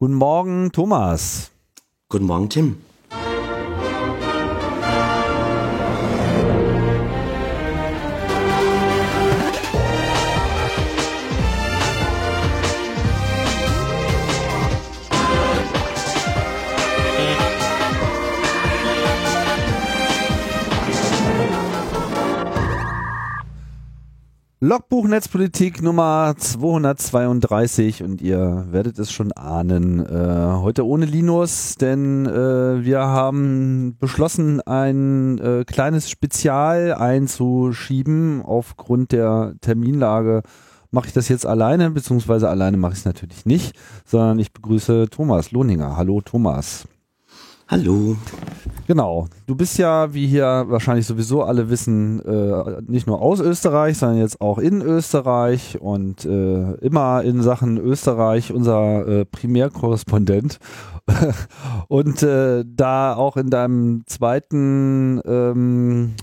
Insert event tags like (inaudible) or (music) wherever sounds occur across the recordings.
Guten Morgen, Thomas. Guten Morgen, Tim. Logbuch Netzpolitik Nummer 232 und ihr werdet es schon ahnen. Äh, heute ohne Linus, denn äh, wir haben beschlossen, ein äh, kleines Spezial einzuschieben. Aufgrund der Terminlage mache ich das jetzt alleine, beziehungsweise alleine mache ich es natürlich nicht, sondern ich begrüße Thomas Lohninger. Hallo Thomas. Hallo. Genau. Du bist ja, wie hier wahrscheinlich sowieso alle wissen, äh, nicht nur aus Österreich, sondern jetzt auch in Österreich und äh, immer in Sachen Österreich unser äh, Primärkorrespondent. (laughs) und äh, da auch in deinem zweiten ähm,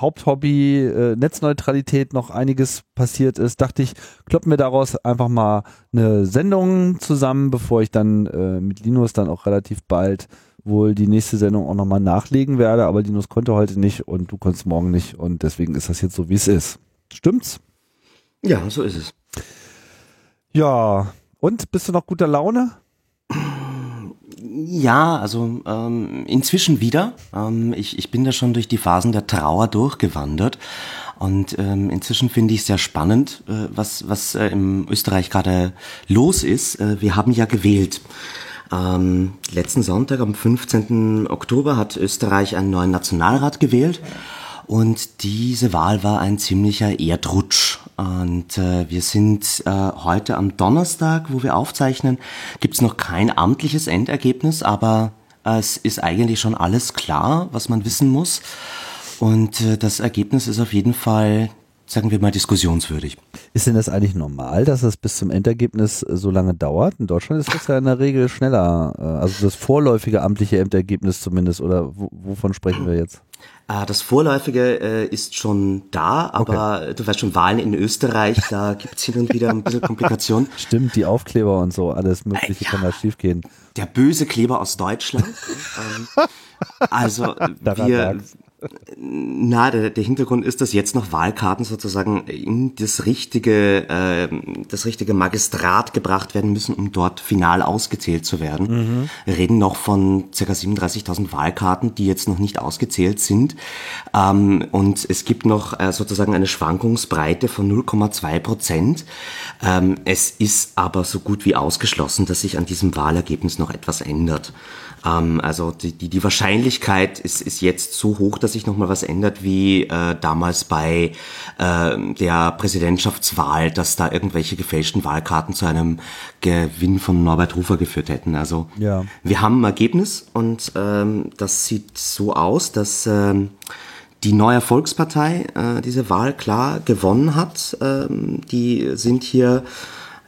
Haupthobby äh, Netzneutralität noch einiges passiert ist, dachte ich, kloppen wir daraus einfach mal eine Sendung zusammen, bevor ich dann äh, mit Linus dann auch relativ bald wohl die nächste Sendung auch nochmal nachlegen werde, aber Linus konnte heute nicht und du konntest morgen nicht und deswegen ist das jetzt so, wie es ist. Stimmt's? Ja, so ist es. Ja, und bist du noch guter Laune? Ja, also ähm, inzwischen wieder. Ähm, ich, ich bin da schon durch die Phasen der Trauer durchgewandert. Und ähm, inzwischen finde ich sehr spannend, äh, was, was äh, im Österreich gerade los ist. Äh, wir haben ja gewählt. Ähm, letzten Sonntag, am 15. Oktober, hat Österreich einen neuen Nationalrat gewählt. Und diese Wahl war ein ziemlicher Erdrutsch. Und äh, wir sind äh, heute am Donnerstag, wo wir aufzeichnen, gibt's noch kein amtliches Endergebnis, aber äh, es ist eigentlich schon alles klar, was man wissen muss. Und äh, das Ergebnis ist auf jeden Fall sagen wir mal, diskussionswürdig. Ist denn das eigentlich normal, dass es bis zum Endergebnis äh, so lange dauert? In Deutschland ist das ja in der Regel schneller, äh, also das vorläufige amtliche Endergebnis zumindest, oder wovon sprechen wir jetzt? Ah, das Vorläufige äh, ist schon da, aber okay. du weißt schon, Wahlen in Österreich, da gibt es hin und wieder ein bisschen Komplikationen. (laughs) Stimmt, die Aufkleber und so, alles Mögliche ja, kann da schiefgehen. Der böse Kleber aus Deutschland. (laughs) ähm, also wir, na, der, der Hintergrund ist, dass jetzt noch Wahlkarten sozusagen in das richtige, äh, das richtige Magistrat gebracht werden müssen, um dort final ausgezählt zu werden. Mhm. Wir reden noch von ca. 37.000 Wahlkarten, die jetzt noch nicht ausgezählt sind. Ähm, und es gibt noch äh, sozusagen eine Schwankungsbreite von 0,2 Prozent. Ähm, es ist aber so gut wie ausgeschlossen, dass sich an diesem Wahlergebnis noch etwas ändert. Ähm, also die, die, die Wahrscheinlichkeit ist, ist jetzt so hoch, dass sich nochmal was ändert wie äh, damals bei äh, der Präsidentschaftswahl, dass da irgendwelche gefälschten Wahlkarten zu einem Gewinn von Norbert Hofer geführt hätten. Also ja. wir haben ein Ergebnis und ähm, das sieht so aus, dass ähm, die neue Volkspartei äh, diese Wahl klar gewonnen hat. Ähm, die sind hier,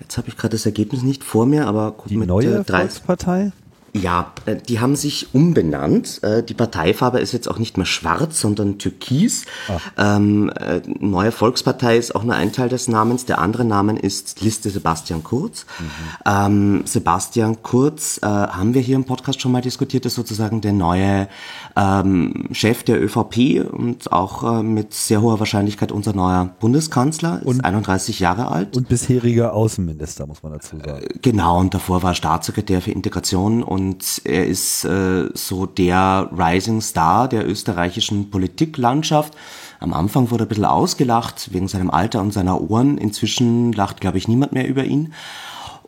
jetzt habe ich gerade das Ergebnis nicht vor mir, aber die mit neue äh, Volkspartei? Ja, äh, die haben sich umbenannt. Äh, die Parteifarbe ist jetzt auch nicht mehr schwarz, sondern türkis. Ah. Ähm, äh, Neue Volkspartei ist auch nur ein Teil des Namens. Der andere Name ist Liste Sebastian Kurz. Mhm. Ähm, Sebastian Kurz äh, haben wir hier im Podcast schon mal diskutiert, ist sozusagen der neue ähm, Chef der ÖVP und auch äh, mit sehr hoher Wahrscheinlichkeit unser neuer Bundeskanzler. Ist und, 31 Jahre alt. Und bisheriger Außenminister, muss man dazu sagen. genau, und davor war Staatssekretär für Integration und und er ist äh, so der Rising Star der österreichischen Politiklandschaft. Am Anfang wurde er ein bisschen ausgelacht wegen seinem Alter und seiner Ohren. Inzwischen lacht, glaube ich, niemand mehr über ihn.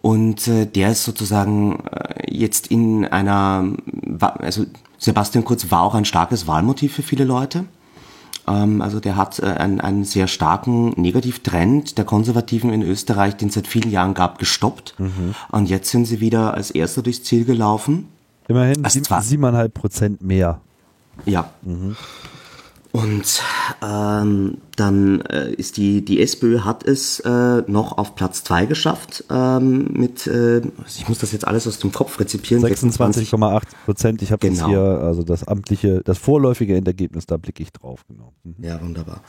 Und äh, der ist sozusagen äh, jetzt in einer, also Sebastian Kurz war auch ein starkes Wahlmotiv für viele Leute. Ähm, also der hat äh, einen, einen sehr starken Negativtrend der Konservativen in Österreich, den es seit vielen Jahren gab, gestoppt. Mhm. Und jetzt sind sie wieder als Erster durchs Ziel gelaufen. Immerhin siebeneinhalb Prozent mehr. Ja. Mhm. Und ähm, dann äh, ist die, die SPÖ hat es äh, noch auf Platz zwei geschafft ähm, mit, äh, ich muss das jetzt alles aus dem Kopf rezipieren. 26,8 Prozent, ich habe genau. jetzt hier, also das amtliche, das vorläufige Endergebnis, da blicke ich drauf, genau. Mhm. Ja, wunderbar.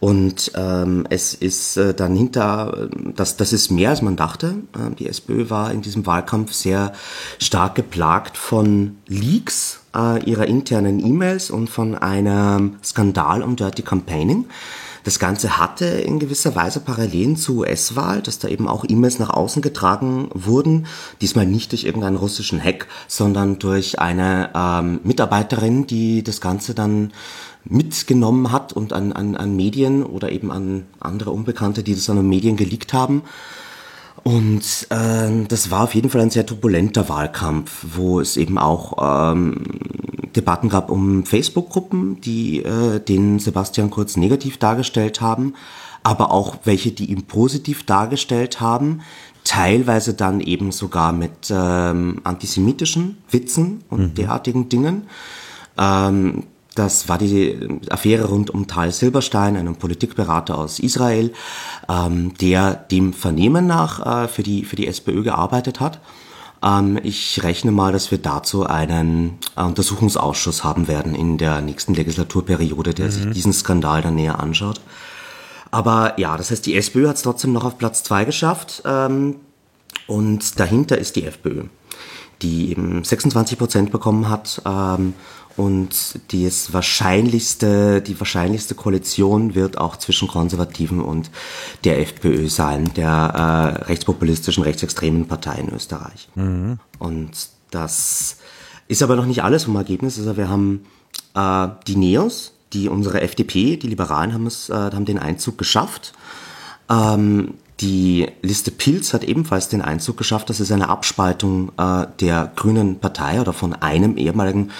Und ähm, es ist äh, dann hinter, das, das ist mehr als man dachte. Äh, die SPÖ war in diesem Wahlkampf sehr stark geplagt von Leaks äh, ihrer internen E-Mails und von einem Skandal um Dirty Campaigning. Das Ganze hatte in gewisser Weise Parallelen zur US-Wahl, dass da eben auch E-Mails nach außen getragen wurden. Diesmal nicht durch irgendeinen russischen Hack, sondern durch eine ähm, Mitarbeiterin, die das Ganze dann mitgenommen hat und an, an, an Medien oder eben an andere Unbekannte, die das an den Medien geleakt haben. Und äh, das war auf jeden Fall ein sehr turbulenter Wahlkampf, wo es eben auch ähm, Debatten gab um Facebook-Gruppen, die äh, den Sebastian Kurz negativ dargestellt haben, aber auch welche, die ihn positiv dargestellt haben, teilweise dann eben sogar mit ähm, antisemitischen Witzen und mhm. derartigen Dingen. Ähm, das war die Affäre rund um Tal Silberstein, einen Politikberater aus Israel, ähm, der dem Vernehmen nach äh, für, die, für die SPÖ gearbeitet hat. Ähm, ich rechne mal, dass wir dazu einen äh, Untersuchungsausschuss haben werden in der nächsten Legislaturperiode, der mhm. sich diesen Skandal dann näher anschaut. Aber ja, das heißt, die SPÖ hat es trotzdem noch auf Platz zwei geschafft ähm, und dahinter ist die FPÖ, die eben 26 Prozent bekommen hat. Ähm, und das wahrscheinlichste, die wahrscheinlichste Koalition wird auch zwischen Konservativen und der FPÖ sein, der äh, rechtspopulistischen, rechtsextremen Partei in Österreich. Mhm. Und das ist aber noch nicht alles vom Ergebnis. Also wir haben äh, die Neos, die unsere FDP, die Liberalen haben es, äh, haben den Einzug geschafft. Ähm, die Liste Pilz hat ebenfalls den Einzug geschafft. Das ist eine Abspaltung äh, der Grünen Partei oder von einem ehemaligen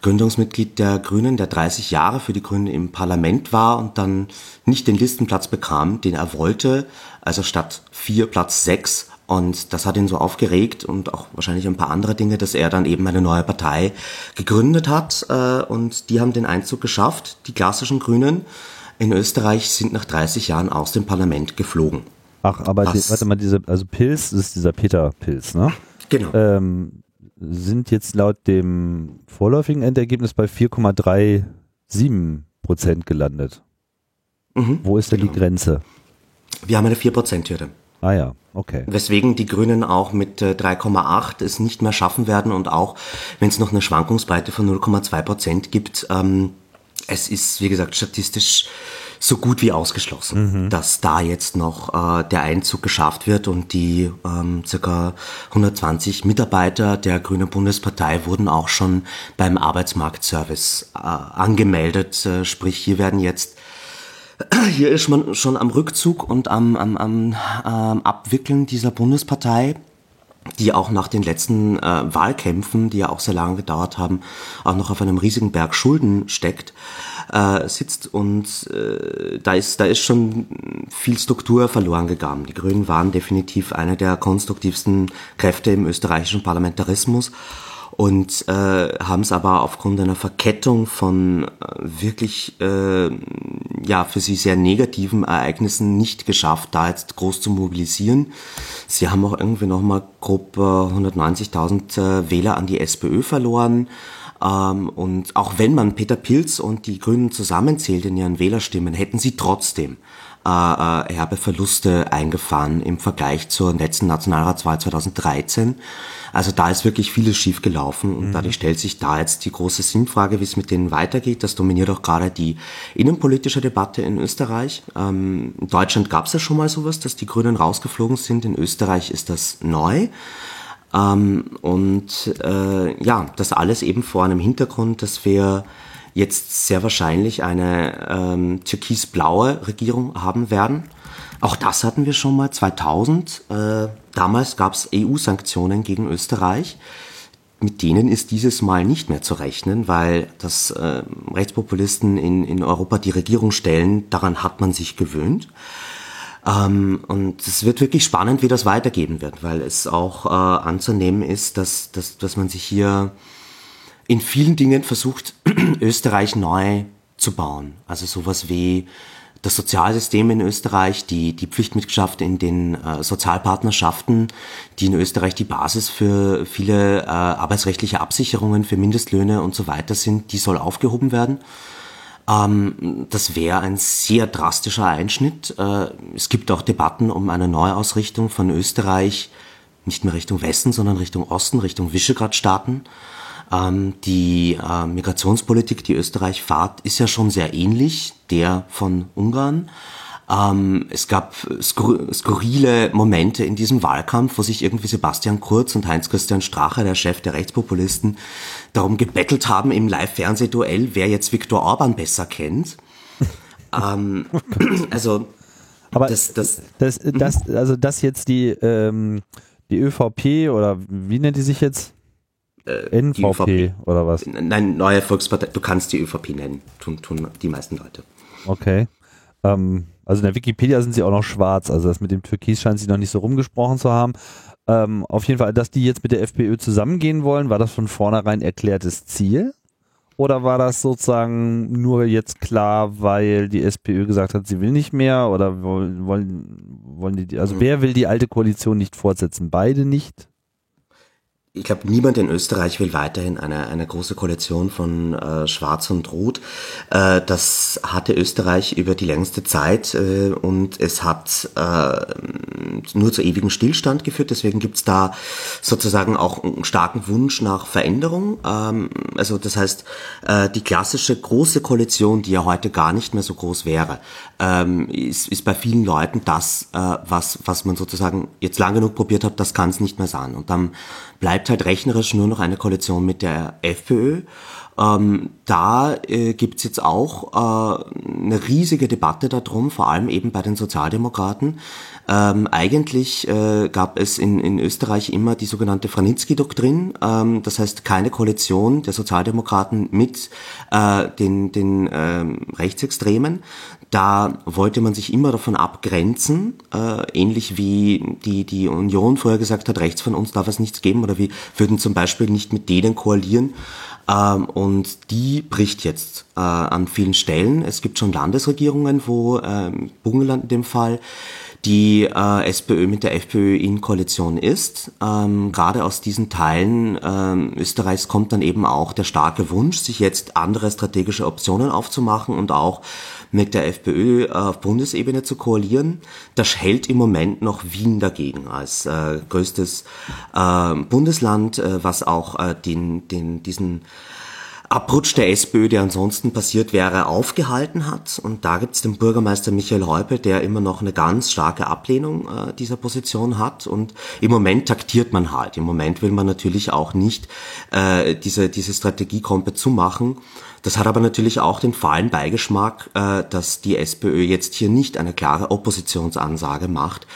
Gründungsmitglied der Grünen, der 30 Jahre für die Grünen im Parlament war und dann nicht den Listenplatz bekam, den er wollte. Also statt vier Platz sechs. Und das hat ihn so aufgeregt und auch wahrscheinlich ein paar andere Dinge, dass er dann eben eine neue Partei gegründet hat. Äh, und die haben den Einzug geschafft. Die klassischen Grünen in Österreich sind nach 30 Jahren aus dem Parlament geflogen. Ach, aber die, warte mal, diese, also Pilz, das ist dieser Peter Pilz, ne? Genau. Ähm, sind jetzt laut dem vorläufigen Endergebnis bei 4,37 Prozent gelandet. Mhm, Wo ist denn genau. die Grenze? Wir haben eine 4%-Hürde. Ah ja, okay. Weswegen die Grünen auch mit 3,8 äh, es nicht mehr schaffen werden und auch wenn es noch eine Schwankungsbreite von 0,2 Prozent gibt, ähm, es ist, wie gesagt, statistisch so gut wie ausgeschlossen, mhm. dass da jetzt noch äh, der Einzug geschafft wird und die ähm, circa 120 Mitarbeiter der Grünen Bundespartei wurden auch schon beim Arbeitsmarktservice äh, angemeldet. Äh, sprich, hier werden jetzt (clears throat) hier ist man schon am Rückzug und am, am, am ähm, Abwickeln dieser Bundespartei die auch nach den letzten äh, Wahlkämpfen, die ja auch sehr lange gedauert haben, auch noch auf einem riesigen Berg Schulden steckt, äh, sitzt und äh, da ist da ist schon viel Struktur verloren gegangen. Die Grünen waren definitiv eine der konstruktivsten Kräfte im österreichischen Parlamentarismus und äh, haben es aber aufgrund einer Verkettung von äh, wirklich äh, ja für sie sehr negativen Ereignissen nicht geschafft, da jetzt groß zu mobilisieren. Sie haben auch irgendwie nochmal grob äh, 190.000 äh, Wähler an die SPÖ verloren. Ähm, und auch wenn man Peter Pilz und die Grünen zusammenzählt in ihren Wählerstimmen, hätten sie trotzdem äh, äh, herbe Verluste eingefahren im Vergleich zur letzten Nationalratswahl 2013. Also da ist wirklich vieles schief gelaufen und mhm. dadurch stellt sich da jetzt die große Sinnfrage, wie es mit denen weitergeht. Das dominiert auch gerade die innenpolitische Debatte in Österreich. Ähm, in Deutschland gab es ja schon mal sowas, dass die Grünen rausgeflogen sind. In Österreich ist das neu. Ähm, und äh, ja, das alles eben vor einem Hintergrund, dass wir jetzt sehr wahrscheinlich eine ähm, türkis-blaue Regierung haben werden. Auch das hatten wir schon mal 2000. Äh, damals gab es EU-Sanktionen gegen Österreich. Mit denen ist dieses Mal nicht mehr zu rechnen, weil das äh, Rechtspopulisten in, in Europa die Regierung stellen, daran hat man sich gewöhnt. Ähm, und es wird wirklich spannend, wie das weitergehen wird, weil es auch äh, anzunehmen ist, dass, dass, dass man sich hier in vielen Dingen versucht, (clears throat) Österreich neu zu bauen. Also sowas wie das Sozialsystem in Österreich, die, die Pflichtmitgliedschaft in den äh, Sozialpartnerschaften, die in Österreich die Basis für viele äh, arbeitsrechtliche Absicherungen, für Mindestlöhne und so weiter sind, die soll aufgehoben werden. Ähm, das wäre ein sehr drastischer Einschnitt. Äh, es gibt auch Debatten um eine Neuausrichtung von Österreich, nicht mehr Richtung Westen, sondern Richtung Osten, Richtung Visegrad-Staaten. Ähm, die äh, Migrationspolitik, die Österreich fahrt, ist ja schon sehr ähnlich der von Ungarn. Ähm, es gab skur skurrile Momente in diesem Wahlkampf, wo sich irgendwie Sebastian Kurz und Heinz-Christian Strache, der Chef der Rechtspopulisten, darum gebettelt haben im Live-Fernsehduell, wer jetzt Viktor Orban besser kennt. (laughs) ähm, also aber das, das, das, das, also das jetzt die, ähm, die ÖVP oder wie nennt die sich jetzt? Äh, NVP oder was? Nein, neue Volkspartei. Du kannst die ÖVP nennen, tun, tun die meisten Leute. Okay. Ähm, also in der Wikipedia sind sie auch noch schwarz. Also das mit dem Türkis scheint sie noch nicht so rumgesprochen zu haben. Ähm, auf jeden Fall, dass die jetzt mit der FPÖ zusammengehen wollen, war das von vornherein erklärtes Ziel? Oder war das sozusagen nur jetzt klar, weil die SPÖ gesagt hat, sie will nicht mehr? Oder wollen, wollen die, also hm. wer will die alte Koalition nicht fortsetzen? Beide nicht? Ich glaube, niemand in Österreich will weiterhin eine, eine große Koalition von äh, Schwarz und Rot. Äh, das hatte Österreich über die längste Zeit äh, und es hat äh, nur zu ewigem Stillstand geführt. Deswegen gibt's da sozusagen auch einen starken Wunsch nach Veränderung. Ähm, also das heißt, äh, die klassische große Koalition, die ja heute gar nicht mehr so groß wäre, ähm, ist, ist bei vielen Leuten das, äh, was, was man sozusagen jetzt lang genug probiert hat, das kann es nicht mehr sein. Und dann bleibt halt rechnerisch nur noch eine Koalition mit der FPÖ. Ähm, da äh, gibt's jetzt auch äh, eine riesige Debatte darum, vor allem eben bei den Sozialdemokraten. Ähm, eigentlich äh, gab es in, in Österreich immer die sogenannte Franitzky-Doktrin, ähm, das heißt keine Koalition der Sozialdemokraten mit äh, den, den ähm, Rechtsextremen. Da wollte man sich immer davon abgrenzen, äh, ähnlich wie die, die Union vorher gesagt hat, rechts von uns darf es nichts geben oder wir würden zum Beispiel nicht mit denen koalieren. Ähm, und die bricht jetzt äh, an vielen Stellen. Es gibt schon Landesregierungen, wo ähm, Bungeland in dem Fall die äh, SPÖ mit der FPÖ in Koalition ist. Ähm, gerade aus diesen Teilen ähm, Österreichs kommt dann eben auch der starke Wunsch, sich jetzt andere strategische Optionen aufzumachen und auch mit der FPÖ äh, auf Bundesebene zu koalieren. Das hält im Moment noch Wien dagegen als äh, größtes äh, Bundesland, äh, was auch äh, den, den, diesen Abrutsch der SPÖ, der ansonsten passiert wäre, aufgehalten hat. Und da gibt's den Bürgermeister Michael Häupl, der immer noch eine ganz starke Ablehnung äh, dieser Position hat. Und im Moment taktiert man halt. Im Moment will man natürlich auch nicht äh, diese, diese Strategie komplett zumachen. Das hat aber natürlich auch den fahlen Beigeschmack, äh, dass die SPÖ jetzt hier nicht eine klare Oppositionsansage macht,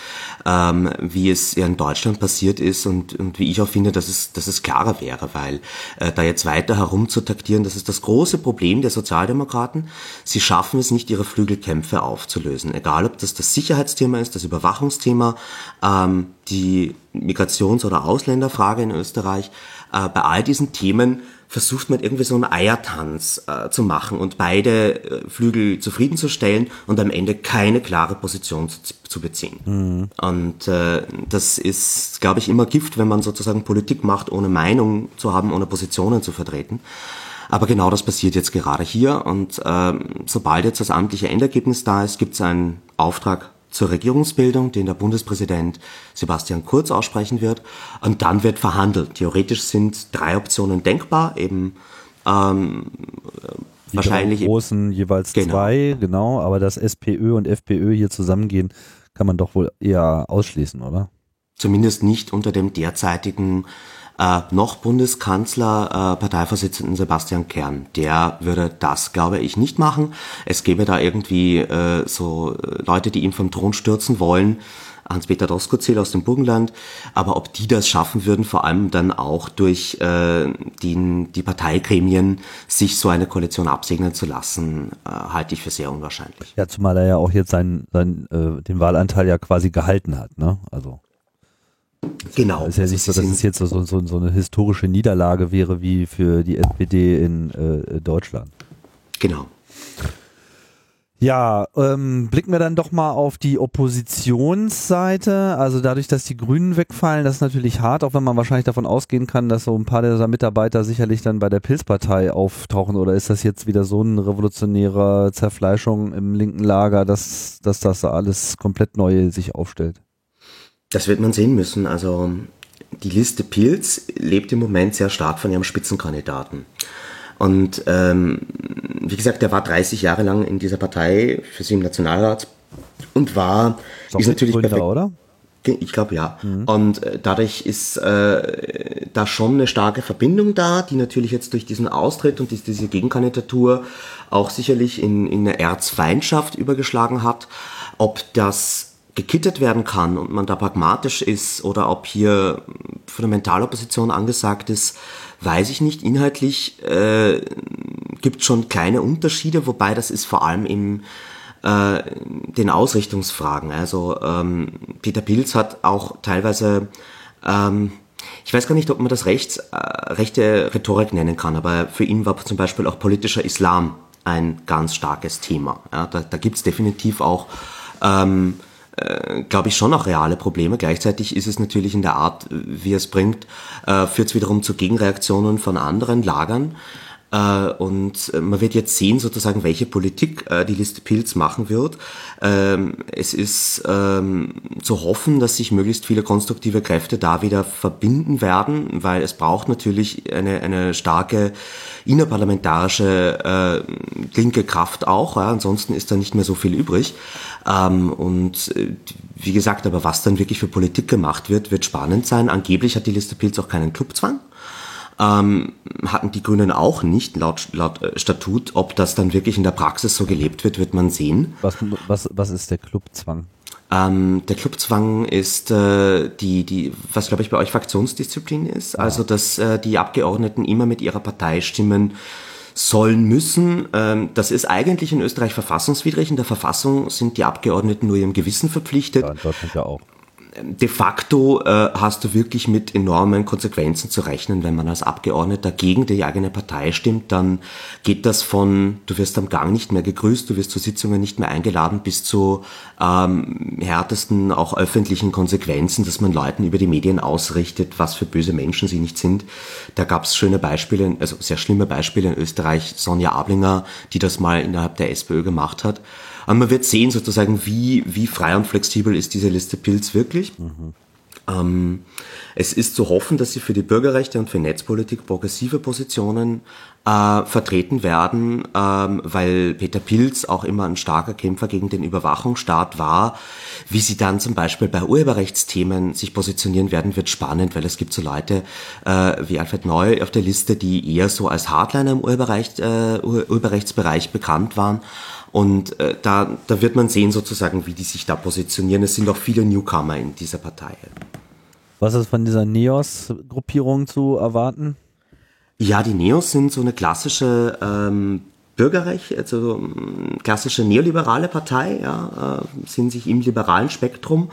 ähm, wie es ja in Deutschland passiert ist und, und wie ich auch finde, dass es, dass es klarer wäre, weil äh, da jetzt weiter herumzutaktieren, das ist das große Problem der Sozialdemokraten. Sie schaffen es nicht, ihre Flügelkämpfe aufzulösen. Egal, ob das das Sicherheitsthema ist, das Überwachungsthema, ähm, die Migrations- oder Ausländerfrage in Österreich. Äh, bei all diesen Themen versucht man irgendwie so einen Eiertanz äh, zu machen und beide äh, Flügel zufriedenzustellen und am Ende keine klare Position zu, zu beziehen. Mhm. Und äh, das ist, glaube ich, immer Gift, wenn man sozusagen Politik macht, ohne Meinung zu haben, ohne Positionen zu vertreten. Aber genau das passiert jetzt gerade hier und äh, sobald jetzt das amtliche Endergebnis da ist, gibt es einen Auftrag zur Regierungsbildung, den der Bundespräsident Sebastian Kurz aussprechen wird. Und dann wird verhandelt. Theoretisch sind drei Optionen denkbar, eben ähm, die wahrscheinlich großen jeweils genau. zwei, genau. Aber dass SPÖ und FPÖ hier zusammengehen, kann man doch wohl eher ausschließen, oder? Zumindest nicht unter dem derzeitigen äh, noch Bundeskanzler, äh, Parteivorsitzenden Sebastian Kern. Der würde das, glaube ich, nicht machen. Es gäbe da irgendwie äh, so äh, Leute, die ihn vom Thron stürzen wollen. Hans-Peter Doskozil aus dem Burgenland, aber ob die das schaffen würden, vor allem dann auch durch äh, die, die Parteigremien, sich so eine Koalition absegnen zu lassen, äh, halte ich für sehr unwahrscheinlich. Ja, zumal er ja auch jetzt sein, sein, äh, den Wahlanteil ja quasi gehalten hat, ne? Also. Genau. ist ja nicht so, dass es jetzt so, so, so eine historische Niederlage wäre wie für die SPD in äh, Deutschland. Genau. Ja, ähm, blicken wir dann doch mal auf die Oppositionsseite. Also dadurch, dass die Grünen wegfallen, das ist natürlich hart, auch wenn man wahrscheinlich davon ausgehen kann, dass so ein paar dieser Mitarbeiter sicherlich dann bei der Pilzpartei auftauchen. Oder ist das jetzt wieder so eine revolutionäre Zerfleischung im linken Lager, dass, dass das alles komplett neu sich aufstellt? Das wird man sehen müssen. Also die Liste Pilz lebt im Moment sehr stark von ihrem Spitzenkandidaten. Und ähm, wie gesagt, er war 30 Jahre lang in dieser Partei für sie im Nationalrat und war ist, ist natürlich Gründer, oder? Ich glaube ja. Mhm. Und äh, dadurch ist äh, da schon eine starke Verbindung da, die natürlich jetzt durch diesen Austritt und diese Gegenkandidatur auch sicherlich in, in eine Erzfeindschaft übergeschlagen hat. Ob das gekittet werden kann und man da pragmatisch ist oder ob hier Fundamentalopposition angesagt ist, weiß ich nicht. Inhaltlich äh, gibt schon kleine Unterschiede, wobei das ist vor allem im äh, den Ausrichtungsfragen. Also ähm, Peter Pilz hat auch teilweise ähm, ich weiß gar nicht, ob man das rechts, äh, rechte Rhetorik nennen kann, aber für ihn war zum Beispiel auch politischer Islam ein ganz starkes Thema. Ja, da da gibt es definitiv auch ähm, äh, glaube ich, schon auch reale Probleme. Gleichzeitig ist es natürlich in der Art, wie es bringt, äh, führt es wiederum zu Gegenreaktionen von anderen Lagern. Äh, und man wird jetzt sehen, sozusagen, welche Politik äh, die Liste Pilz machen wird. Ähm, es ist ähm, zu hoffen, dass sich möglichst viele konstruktive Kräfte da wieder verbinden werden, weil es braucht natürlich eine, eine starke innerparlamentarische äh, linke Kraft auch. Ansonsten ist da nicht mehr so viel übrig. Ähm, und äh, wie gesagt, aber was dann wirklich für Politik gemacht wird, wird spannend sein. Angeblich hat die Liste Pilz auch keinen Clubzwang. Ähm, hatten die Grünen auch nicht laut, laut äh, Statut. Ob das dann wirklich in der Praxis so gelebt wird, wird man sehen. Was, was, was ist der Clubzwang? Ähm, der Clubzwang ist äh, die, die, was glaube ich bei euch Fraktionsdisziplin ist, ja. also dass äh, die Abgeordneten immer mit ihrer Partei stimmen sollen müssen. Ähm, das ist eigentlich in Österreich verfassungswidrig. In der Verfassung sind die Abgeordneten nur ihrem Gewissen verpflichtet. Ja, in Deutschland ja auch de facto äh, hast du wirklich mit enormen Konsequenzen zu rechnen, wenn man als Abgeordneter gegen die eigene Partei stimmt, dann geht das von, du wirst am Gang nicht mehr gegrüßt, du wirst zu Sitzungen nicht mehr eingeladen, bis zu ähm, härtesten, auch öffentlichen Konsequenzen, dass man Leuten über die Medien ausrichtet, was für böse Menschen sie nicht sind. Da gab es schöne Beispiele, also sehr schlimme Beispiele in Österreich, Sonja Ablinger, die das mal innerhalb der SPÖ gemacht hat. Aber man wird sehen sozusagen, wie, wie frei und flexibel ist diese Liste Pilz wirklich. Mhm. Ähm, es ist zu hoffen, dass sie für die Bürgerrechte und für Netzpolitik progressive Positionen äh, vertreten werden, ähm, weil Peter Pilz auch immer ein starker Kämpfer gegen den Überwachungsstaat war. Wie sie dann zum Beispiel bei Urheberrechtsthemen sich positionieren werden, wird spannend, weil es gibt so Leute äh, wie Alfred Neu auf der Liste, die eher so als Hardliner im Urheberrecht, äh, Urheberrechtsbereich bekannt waren. Und äh, da, da wird man sehen sozusagen, wie die sich da positionieren. Es sind auch viele Newcomer in dieser Partei. Was ist von dieser NEOS-Gruppierung zu erwarten? Ja, die NEOS sind so eine klassische ähm, Bürgerrecht, also ähm, klassische neoliberale Partei, ja, äh, sind sich im liberalen Spektrum,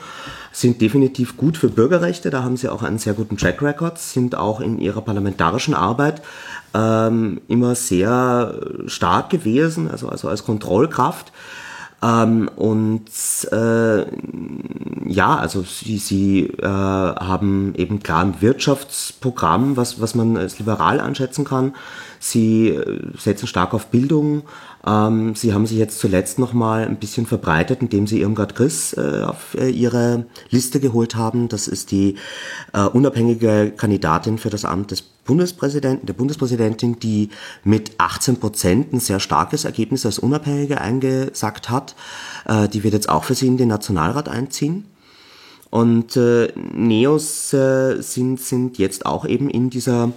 sind definitiv gut für Bürgerrechte, da haben sie auch einen sehr guten Track Record, sind auch in ihrer parlamentarischen Arbeit ähm, immer sehr stark gewesen, also, also als Kontrollkraft. Ähm, und äh, ja, also sie, sie äh, haben eben klar ein Wirtschaftsprogramm, was, was man als liberal einschätzen kann. Sie äh, setzen stark auf Bildung. Ähm, sie haben sich jetzt zuletzt nochmal ein bisschen verbreitet, indem sie Irmgard Griss äh, auf äh, ihre Liste geholt haben. Das ist die äh, unabhängige Kandidatin für das Amt des Bundespräsidenten, der Bundespräsidentin, die mit 18 Prozent ein sehr starkes Ergebnis als Unabhängige eingesagt hat. Äh, die wird jetzt auch für sie in den Nationalrat einziehen. Und äh, Neos äh, sind, sind jetzt auch eben in dieser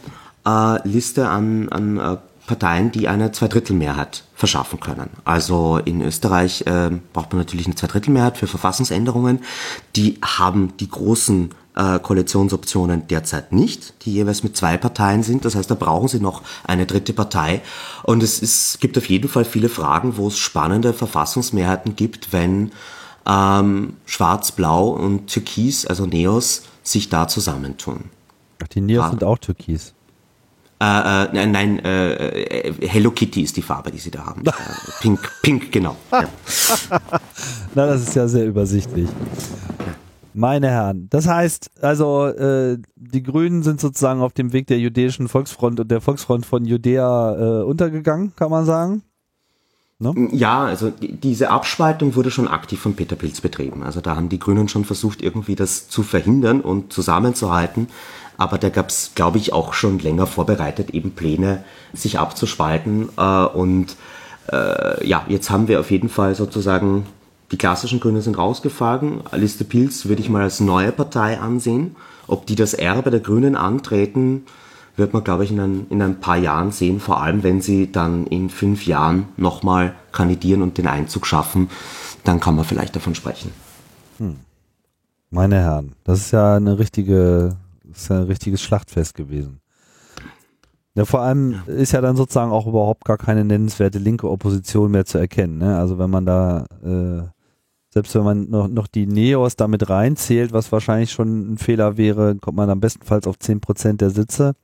äh, Liste an, an äh, Parteien, die eine Zweidrittelmehrheit verschaffen können. Also in Österreich äh, braucht man natürlich eine Zweidrittelmehrheit für Verfassungsänderungen. Die haben die großen äh, Koalitionsoptionen derzeit nicht, die jeweils mit zwei Parteien sind. Das heißt, da brauchen sie noch eine dritte Partei. Und es ist, gibt auf jeden Fall viele Fragen, wo es spannende Verfassungsmehrheiten gibt, wenn ähm, Schwarz, Blau und Türkis, also Neos, sich da zusammentun. Ach, die Neos sind auch Türkis. Äh, äh, nein, äh, Hello Kitty ist die Farbe, die sie da haben. (laughs) pink, pink, genau. Ja. (laughs) Na, das ist ja sehr übersichtlich. Meine Herren, das heißt, also äh, die Grünen sind sozusagen auf dem Weg der jüdischen Volksfront und der Volksfront von Judäa äh, untergegangen, kann man sagen. Ne? Ja, also diese Abspaltung wurde schon aktiv von Peter Pilz betrieben. Also da haben die Grünen schon versucht, irgendwie das zu verhindern und zusammenzuhalten. Aber da gab es, glaube ich, auch schon länger vorbereitet, eben Pläne, sich abzuspalten. Äh, und äh, ja, jetzt haben wir auf jeden Fall sozusagen, die klassischen Grünen sind rausgefahren. Liste Pilz würde ich mal als neue Partei ansehen. Ob die das Erbe der Grünen antreten, wird man, glaube ich, in ein, in ein paar Jahren sehen, vor allem wenn sie dann in fünf Jahren nochmal kandidieren und den Einzug schaffen, dann kann man vielleicht davon sprechen. Hm. Meine Herren, das ist ja eine richtige, ist ja ein richtiges Schlachtfest gewesen. Ja, vor allem ist ja dann sozusagen auch überhaupt gar keine nennenswerte linke Opposition mehr zu erkennen. Ne? Also wenn man da, äh, selbst wenn man noch, noch die Neos damit reinzählt, was wahrscheinlich schon ein Fehler wäre, kommt man am bestenfalls auf 10% der Sitze.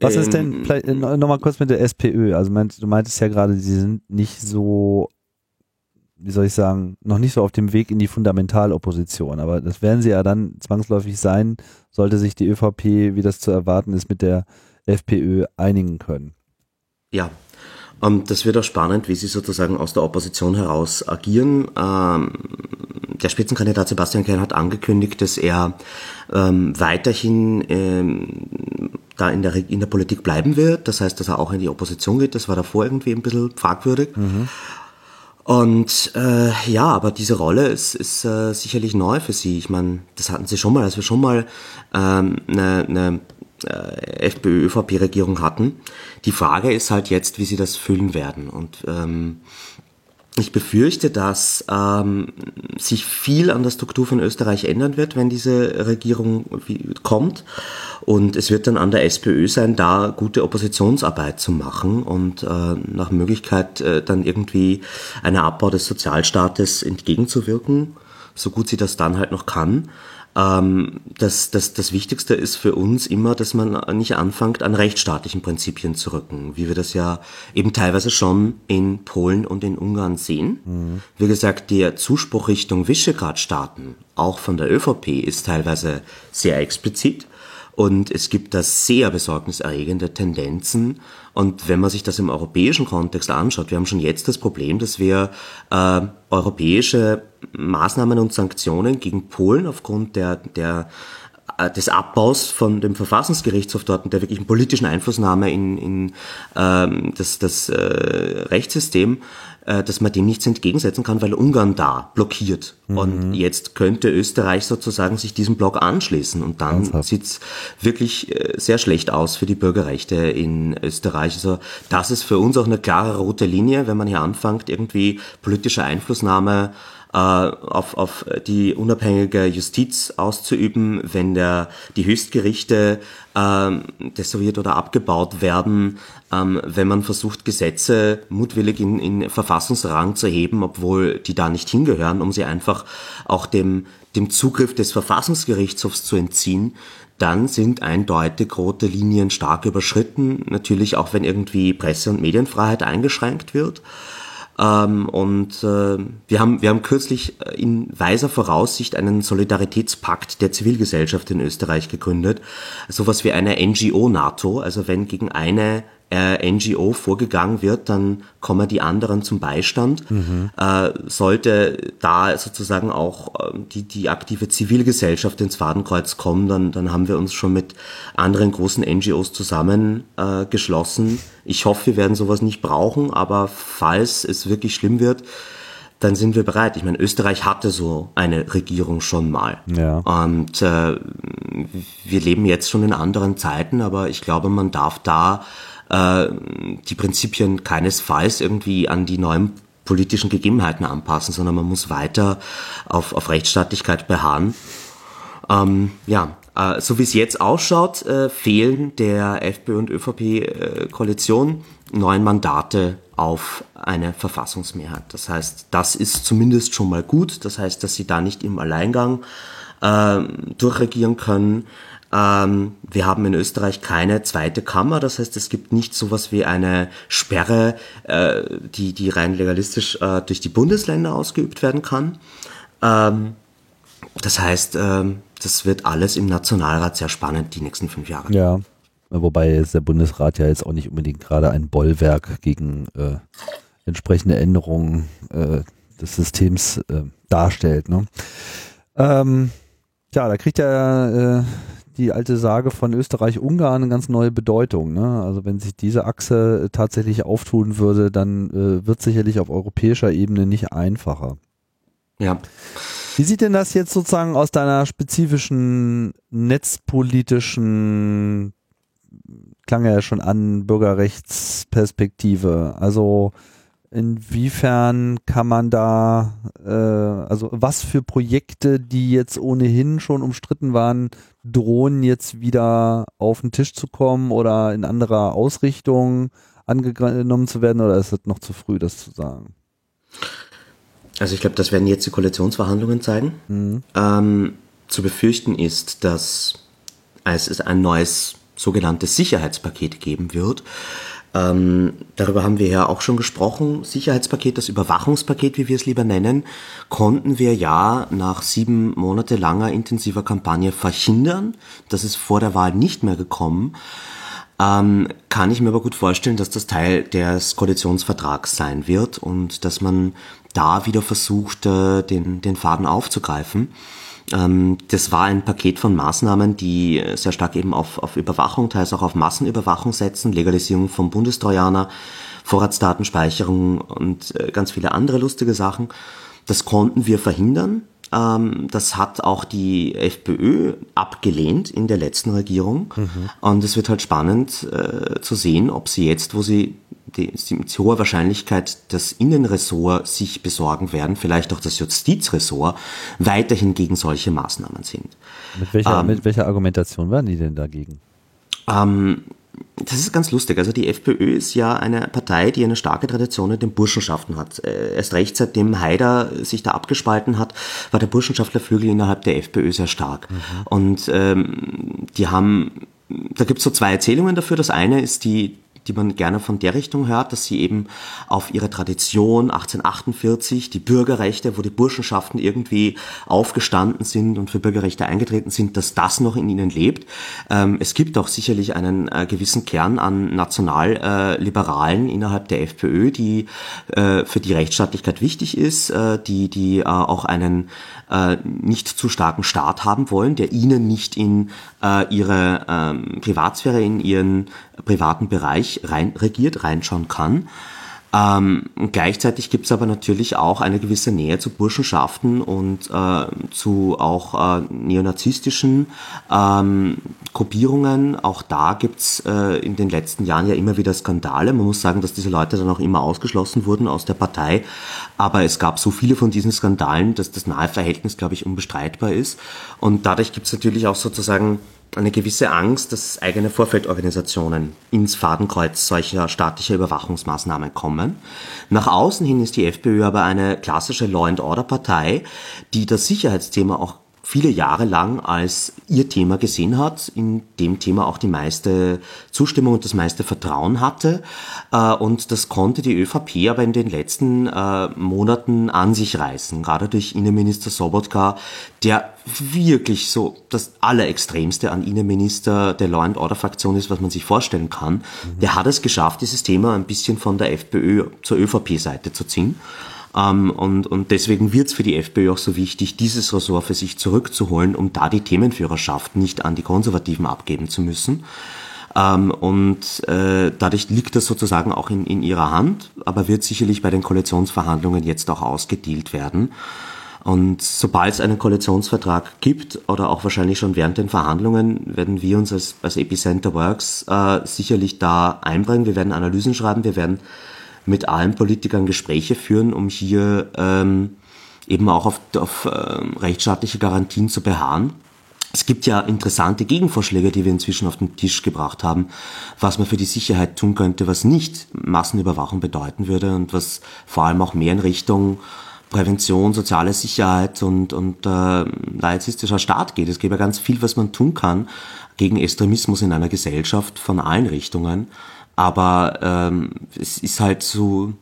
Was ist denn, ähm, vielleicht äh, nochmal kurz mit der SPÖ, also du meintest ja gerade, sie sind nicht so, wie soll ich sagen, noch nicht so auf dem Weg in die Fundamentalopposition, aber das werden sie ja dann zwangsläufig sein, sollte sich die ÖVP, wie das zu erwarten ist, mit der FPÖ einigen können. Ja, und das wird auch spannend, wie sie sozusagen aus der Opposition heraus agieren. Ähm, der Spitzenkandidat Sebastian Kern hat angekündigt, dass er ähm, weiterhin ähm, da in der, in der Politik bleiben wird. Das heißt, dass er auch in die Opposition geht. Das war davor irgendwie ein bisschen fragwürdig. Mhm. Und äh, ja, aber diese Rolle ist, ist äh, sicherlich neu für sie. Ich meine, das hatten sie schon mal, als wir schon mal ähm, eine, eine äh, FPÖ-ÖVP-Regierung hatten. Die Frage ist halt jetzt, wie sie das füllen werden. Und ähm, ich befürchte, dass ähm, sich viel an der Struktur von Österreich ändern wird, wenn diese Regierung kommt. Und es wird dann an der SPÖ sein, da gute Oppositionsarbeit zu machen und äh, nach Möglichkeit äh, dann irgendwie einer Abbau des Sozialstaates entgegenzuwirken, so gut sie das dann halt noch kann. Ähm, das, das, das Wichtigste ist für uns immer, dass man nicht anfängt, an rechtsstaatlichen Prinzipien zu rücken, wie wir das ja eben teilweise schon in Polen und in Ungarn sehen. Mhm. Wie gesagt, der Zuspruch Richtung Visegrad-Staaten, auch von der ÖVP, ist teilweise sehr explizit. Und es gibt da sehr besorgniserregende Tendenzen. Und wenn man sich das im europäischen Kontext anschaut, wir haben schon jetzt das Problem, dass wir äh, europäische Maßnahmen und Sanktionen gegen Polen aufgrund der, der äh, des Abbaus von dem Verfassungsgerichtshof dort und der wirklichen politischen Einflussnahme in, in ähm, das, das äh, Rechtssystem äh, dass man dem nichts entgegensetzen kann, weil Ungarn da blockiert. Mhm. Und jetzt könnte Österreich sozusagen sich diesem Block anschließen. Und dann sieht es wirklich äh, sehr schlecht aus für die Bürgerrechte in Österreich. Also das ist für uns auch eine klare rote Linie, wenn man hier anfängt, irgendwie politische Einflussnahme auf, auf die unabhängige Justiz auszuüben, wenn der, die Höchstgerichte äh, desavouiert oder abgebaut werden, ähm, wenn man versucht, Gesetze mutwillig in, in Verfassungsrang zu heben, obwohl die da nicht hingehören, um sie einfach auch dem, dem Zugriff des Verfassungsgerichtshofs zu entziehen, dann sind eindeutig rote Linien stark überschritten. Natürlich auch, wenn irgendwie Presse- und Medienfreiheit eingeschränkt wird. Ähm, und äh, wir, haben, wir haben kürzlich äh, in weiser Voraussicht einen Solidaritätspakt der Zivilgesellschaft in Österreich gegründet. Sowas wie eine NGO-NATO. Also wenn gegen eine äh, NGO vorgegangen wird, dann kommen die anderen zum Beistand. Mhm. Äh, sollte da sozusagen auch äh, die, die aktive Zivilgesellschaft ins Fadenkreuz kommen, dann, dann haben wir uns schon mit anderen großen NGOs zusammengeschlossen. Äh, ich hoffe, wir werden sowas nicht brauchen, aber falls es wirklich schlimm wird, dann sind wir bereit. Ich meine, Österreich hatte so eine Regierung schon mal. Ja. Und äh, wir leben jetzt schon in anderen Zeiten, aber ich glaube, man darf da äh, die Prinzipien keinesfalls irgendwie an die neuen politischen Gegebenheiten anpassen, sondern man muss weiter auf, auf Rechtsstaatlichkeit beharren. Ähm, ja, äh, so wie es jetzt ausschaut, äh, fehlen der FPÖ und ÖVP-Koalition äh, neun Mandate auf eine Verfassungsmehrheit. Das heißt, das ist zumindest schon mal gut. Das heißt, dass sie da nicht im Alleingang äh, durchregieren können. Ähm, wir haben in Österreich keine zweite Kammer, das heißt, es gibt nicht sowas wie eine Sperre, äh, die, die rein legalistisch äh, durch die Bundesländer ausgeübt werden kann. Ähm, das heißt, ähm, das wird alles im Nationalrat sehr spannend die nächsten fünf Jahre. Ja, wobei der Bundesrat ja jetzt auch nicht unbedingt gerade ein Bollwerk gegen äh, entsprechende Änderungen äh, des Systems äh, darstellt. Ne? Ähm, ja, da kriegt ja äh, die alte Sage von Österreich-Ungarn eine ganz neue Bedeutung. Ne? Also wenn sich diese Achse tatsächlich auftun würde, dann äh, wird sicherlich auf europäischer Ebene nicht einfacher. Ja. Wie sieht denn das jetzt sozusagen aus deiner spezifischen netzpolitischen, klang ja schon an, Bürgerrechtsperspektive? Also Inwiefern kann man da, äh, also was für Projekte, die jetzt ohnehin schon umstritten waren, drohen jetzt wieder auf den Tisch zu kommen oder in anderer Ausrichtung angenommen zu werden oder ist es noch zu früh, das zu sagen? Also ich glaube, das werden jetzt die Koalitionsverhandlungen zeigen. Mhm. Ähm, zu befürchten ist, dass es ein neues sogenanntes Sicherheitspaket geben wird, ähm, darüber haben wir ja auch schon gesprochen. Sicherheitspaket, das Überwachungspaket, wie wir es lieber nennen, konnten wir ja nach sieben Monate langer intensiver Kampagne verhindern. Das ist vor der Wahl nicht mehr gekommen. Ähm, kann ich mir aber gut vorstellen, dass das Teil des Koalitionsvertrags sein wird und dass man da wieder versucht, äh, den, den Faden aufzugreifen. Ähm, das war ein Paket von Maßnahmen, die sehr stark eben auf, auf Überwachung, teils auch auf Massenüberwachung setzen, Legalisierung vom Bundestrojaner, Vorratsdatenspeicherung und äh, ganz viele andere lustige Sachen. Das konnten wir verhindern. Ähm, das hat auch die FPÖ abgelehnt in der letzten Regierung. Mhm. Und es wird halt spannend äh, zu sehen, ob sie jetzt, wo sie die, mit hoher Wahrscheinlichkeit das Innenressort sich besorgen werden, vielleicht auch das Justizressort, weiterhin gegen solche Maßnahmen sind. Mit welcher, ähm, mit welcher Argumentation waren die denn dagegen? Ähm, das ist ganz lustig. Also die FPÖ ist ja eine Partei, die eine starke Tradition in den Burschenschaften hat. Äh, erst recht seitdem Haider sich da abgespalten hat, war der Burschenschaftlerflügel innerhalb der FPÖ sehr stark. Mhm. Und ähm, die haben, da gibt es so zwei Erzählungen dafür. Das eine ist die die man gerne von der Richtung hört, dass sie eben auf ihre Tradition 1848, die Bürgerrechte, wo die Burschenschaften irgendwie aufgestanden sind und für Bürgerrechte eingetreten sind, dass das noch in ihnen lebt. Ähm, es gibt auch sicherlich einen äh, gewissen Kern an Nationalliberalen äh, innerhalb der FPÖ, die äh, für die Rechtsstaatlichkeit wichtig ist, äh, die, die äh, auch einen äh, nicht zu starken Staat haben wollen, der ihnen nicht in ihre ähm, Privatsphäre, in ihren privaten Bereich rein regiert, reinschauen kann. Ähm, gleichzeitig gibt es aber natürlich auch eine gewisse Nähe zu Burschenschaften und äh, zu auch äh, neonazistischen ähm, Gruppierungen. Auch da gibt's äh, in den letzten Jahren ja immer wieder Skandale. Man muss sagen, dass diese Leute dann auch immer ausgeschlossen wurden aus der Partei. Aber es gab so viele von diesen Skandalen, dass das nahe Verhältnis, glaube ich, unbestreitbar ist. Und dadurch gibt's natürlich auch sozusagen eine gewisse Angst, dass eigene Vorfeldorganisationen ins Fadenkreuz solcher staatlicher Überwachungsmaßnahmen kommen. Nach außen hin ist die FPÖ aber eine klassische Law-and-Order-Partei, die das Sicherheitsthema auch viele Jahre lang als ihr Thema gesehen hat, in dem Thema auch die meiste Zustimmung und das meiste Vertrauen hatte. Äh, und das konnte die ÖVP aber in den letzten äh, Monaten an sich reißen, gerade durch Innenminister Sobotka, der wirklich so das Allerextremste an Innenminister der Law and Order Fraktion ist, was man sich vorstellen kann. Mhm. Der hat es geschafft, dieses Thema ein bisschen von der FPÖ zur ÖVP-Seite zu ziehen. Ähm, und, und deswegen wird es für die FPÖ auch so wichtig, dieses Ressort für sich zurückzuholen, um da die Themenführerschaft nicht an die Konservativen abgeben zu müssen. Ähm, und äh, dadurch liegt das sozusagen auch in, in ihrer Hand, aber wird sicherlich bei den Koalitionsverhandlungen jetzt auch ausgedealt werden. Und sobald es einen Koalitionsvertrag gibt oder auch wahrscheinlich schon während den Verhandlungen, werden wir uns als, als Epicenter Works äh, sicherlich da einbringen. Wir werden Analysen schreiben, wir werden mit allen Politikern Gespräche führen, um hier ähm, eben auch auf, auf ähm, rechtsstaatliche Garantien zu beharren. Es gibt ja interessante Gegenvorschläge, die wir inzwischen auf den Tisch gebracht haben, was man für die Sicherheit tun könnte, was nicht Massenüberwachung bedeuten würde und was vor allem auch mehr in Richtung Prävention, soziale Sicherheit und, und äh, laizistischer Staat geht. Es gäbe ganz viel, was man tun kann, gegen Extremismus in einer Gesellschaft von allen Richtungen. Aber ähm, es ist halt so,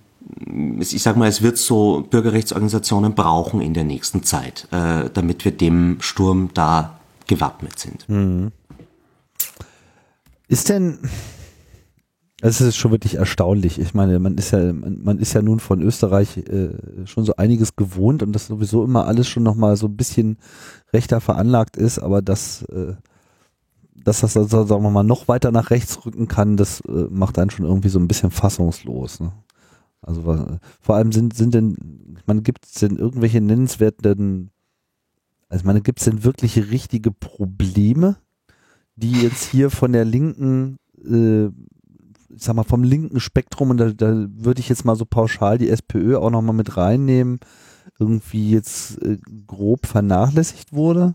ich sag mal, es wird so Bürgerrechtsorganisationen brauchen in der nächsten Zeit, äh, damit wir dem Sturm da gewappnet sind. Mhm. Ist denn, es ist schon wirklich erstaunlich. Ich meine, man ist ja, man, man ist ja nun von Österreich äh, schon so einiges gewohnt und das sowieso immer alles schon nochmal so ein bisschen rechter veranlagt ist, aber das, äh, dass das, also, sagen wir mal, noch weiter nach rechts rücken kann, das äh, macht einen schon irgendwie so ein bisschen fassungslos. Ne? Also vor allem sind, sind denn, meine, gibt es denn irgendwelche nennenswerten, also meine, gibt es denn wirkliche richtige Probleme, die jetzt hier von der linken äh, ich sag mal, vom linken Spektrum, und da, da würde ich jetzt mal so pauschal die SPÖ auch nochmal mit reinnehmen, irgendwie jetzt äh, grob vernachlässigt wurde?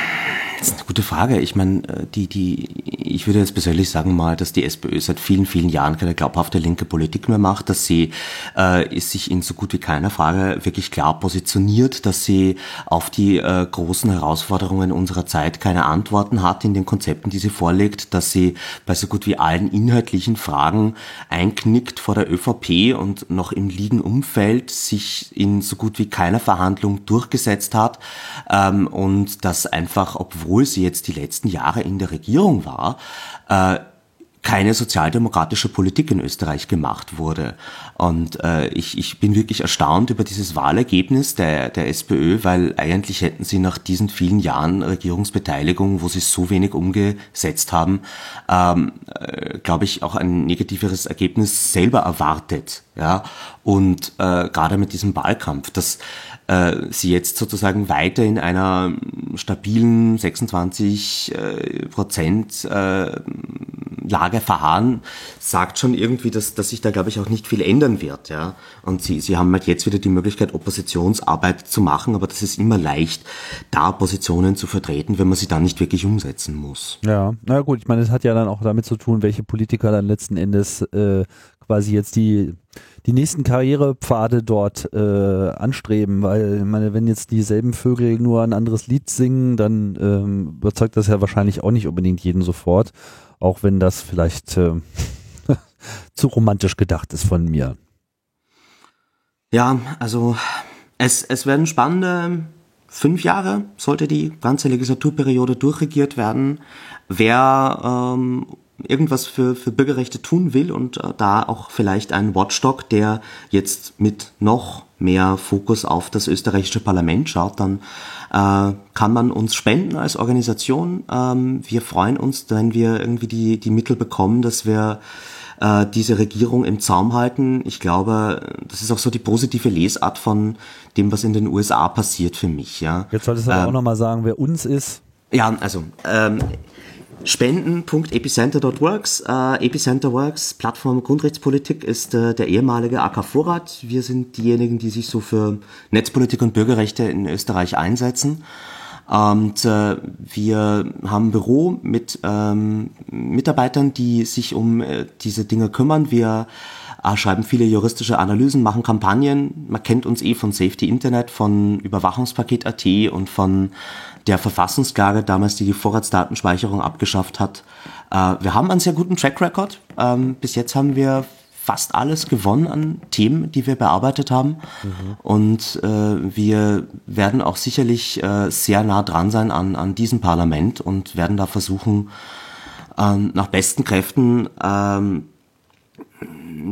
Das ist eine gute Frage. Ich meine, äh, die, die, ich würde jetzt persönlich sagen mal, dass die SPÖ seit vielen, vielen Jahren keine glaubhafte linke Politik mehr macht, dass sie äh, sich in so gut wie keiner Frage wirklich klar positioniert, dass sie auf die äh, großen Herausforderungen unserer Zeit keine Antworten hat in den Konzepten, die sie vorlegt, dass sie bei so gut wie allen inhaltlichen Fragen einknickt vor der ÖVP und noch im liegen Umfeld sich in so gut wie keiner Verhandlung durchgesetzt hat ähm, und das einfach, obwohl obwohl sie jetzt die letzten Jahre in der Regierung war, äh, keine sozialdemokratische Politik in Österreich gemacht wurde. Und äh, ich, ich bin wirklich erstaunt über dieses Wahlergebnis der, der SPÖ, weil eigentlich hätten sie nach diesen vielen Jahren Regierungsbeteiligung, wo sie so wenig umgesetzt haben, ähm, äh, glaube ich, auch ein negativeres Ergebnis selber erwartet. Ja, und äh, gerade mit diesem Wahlkampf, das äh, sie jetzt sozusagen weiter in einer stabilen 26 äh, Prozent äh, Lage verharren, sagt schon irgendwie, dass, dass sich da, glaube ich, auch nicht viel ändern wird. Ja? Und sie, sie haben halt jetzt wieder die Möglichkeit, Oppositionsarbeit zu machen, aber das ist immer leicht, da Positionen zu vertreten, wenn man sie dann nicht wirklich umsetzen muss. Ja, na gut, ich meine, es hat ja dann auch damit zu tun, welche Politiker dann letzten Endes äh, quasi jetzt die die nächsten Karrierepfade dort äh, anstreben, weil ich meine, wenn jetzt dieselben Vögel nur ein anderes Lied singen, dann ähm, überzeugt das ja wahrscheinlich auch nicht unbedingt jeden sofort, auch wenn das vielleicht äh, (laughs) zu romantisch gedacht ist von mir. Ja, also es, es werden spannende fünf Jahre, sollte die ganze Legislaturperiode durchregiert werden. Wer ähm, irgendwas für, für Bürgerrechte tun will und äh, da auch vielleicht ein Watchdog, der jetzt mit noch mehr Fokus auf das österreichische Parlament schaut, dann äh, kann man uns spenden als Organisation. Ähm, wir freuen uns, wenn wir irgendwie die, die Mittel bekommen, dass wir äh, diese Regierung im Zaum halten. Ich glaube, das ist auch so die positive Lesart von dem, was in den USA passiert für mich. Ja. Jetzt solltest du ähm, auch nochmal sagen, wer uns ist. Ja, also ähm, Spenden.epicenter.works. Äh, Epicenter.works, Plattform Grundrechtspolitik, ist äh, der ehemalige AK Vorrat. Wir sind diejenigen, die sich so für Netzpolitik und Bürgerrechte in Österreich einsetzen. Und äh, wir haben ein Büro mit ähm, Mitarbeitern, die sich um äh, diese Dinge kümmern. Wir äh, schreiben viele juristische Analysen, machen Kampagnen. Man kennt uns eh von Safety Internet, von Überwachungspaket.at und von der Verfassungsklage damals die Vorratsdatenspeicherung abgeschafft hat. Äh, wir haben einen sehr guten Track Record. Ähm, bis jetzt haben wir fast alles gewonnen an Themen, die wir bearbeitet haben. Mhm. Und äh, wir werden auch sicherlich äh, sehr nah dran sein an, an diesem Parlament und werden da versuchen, ähm, nach besten Kräften ähm,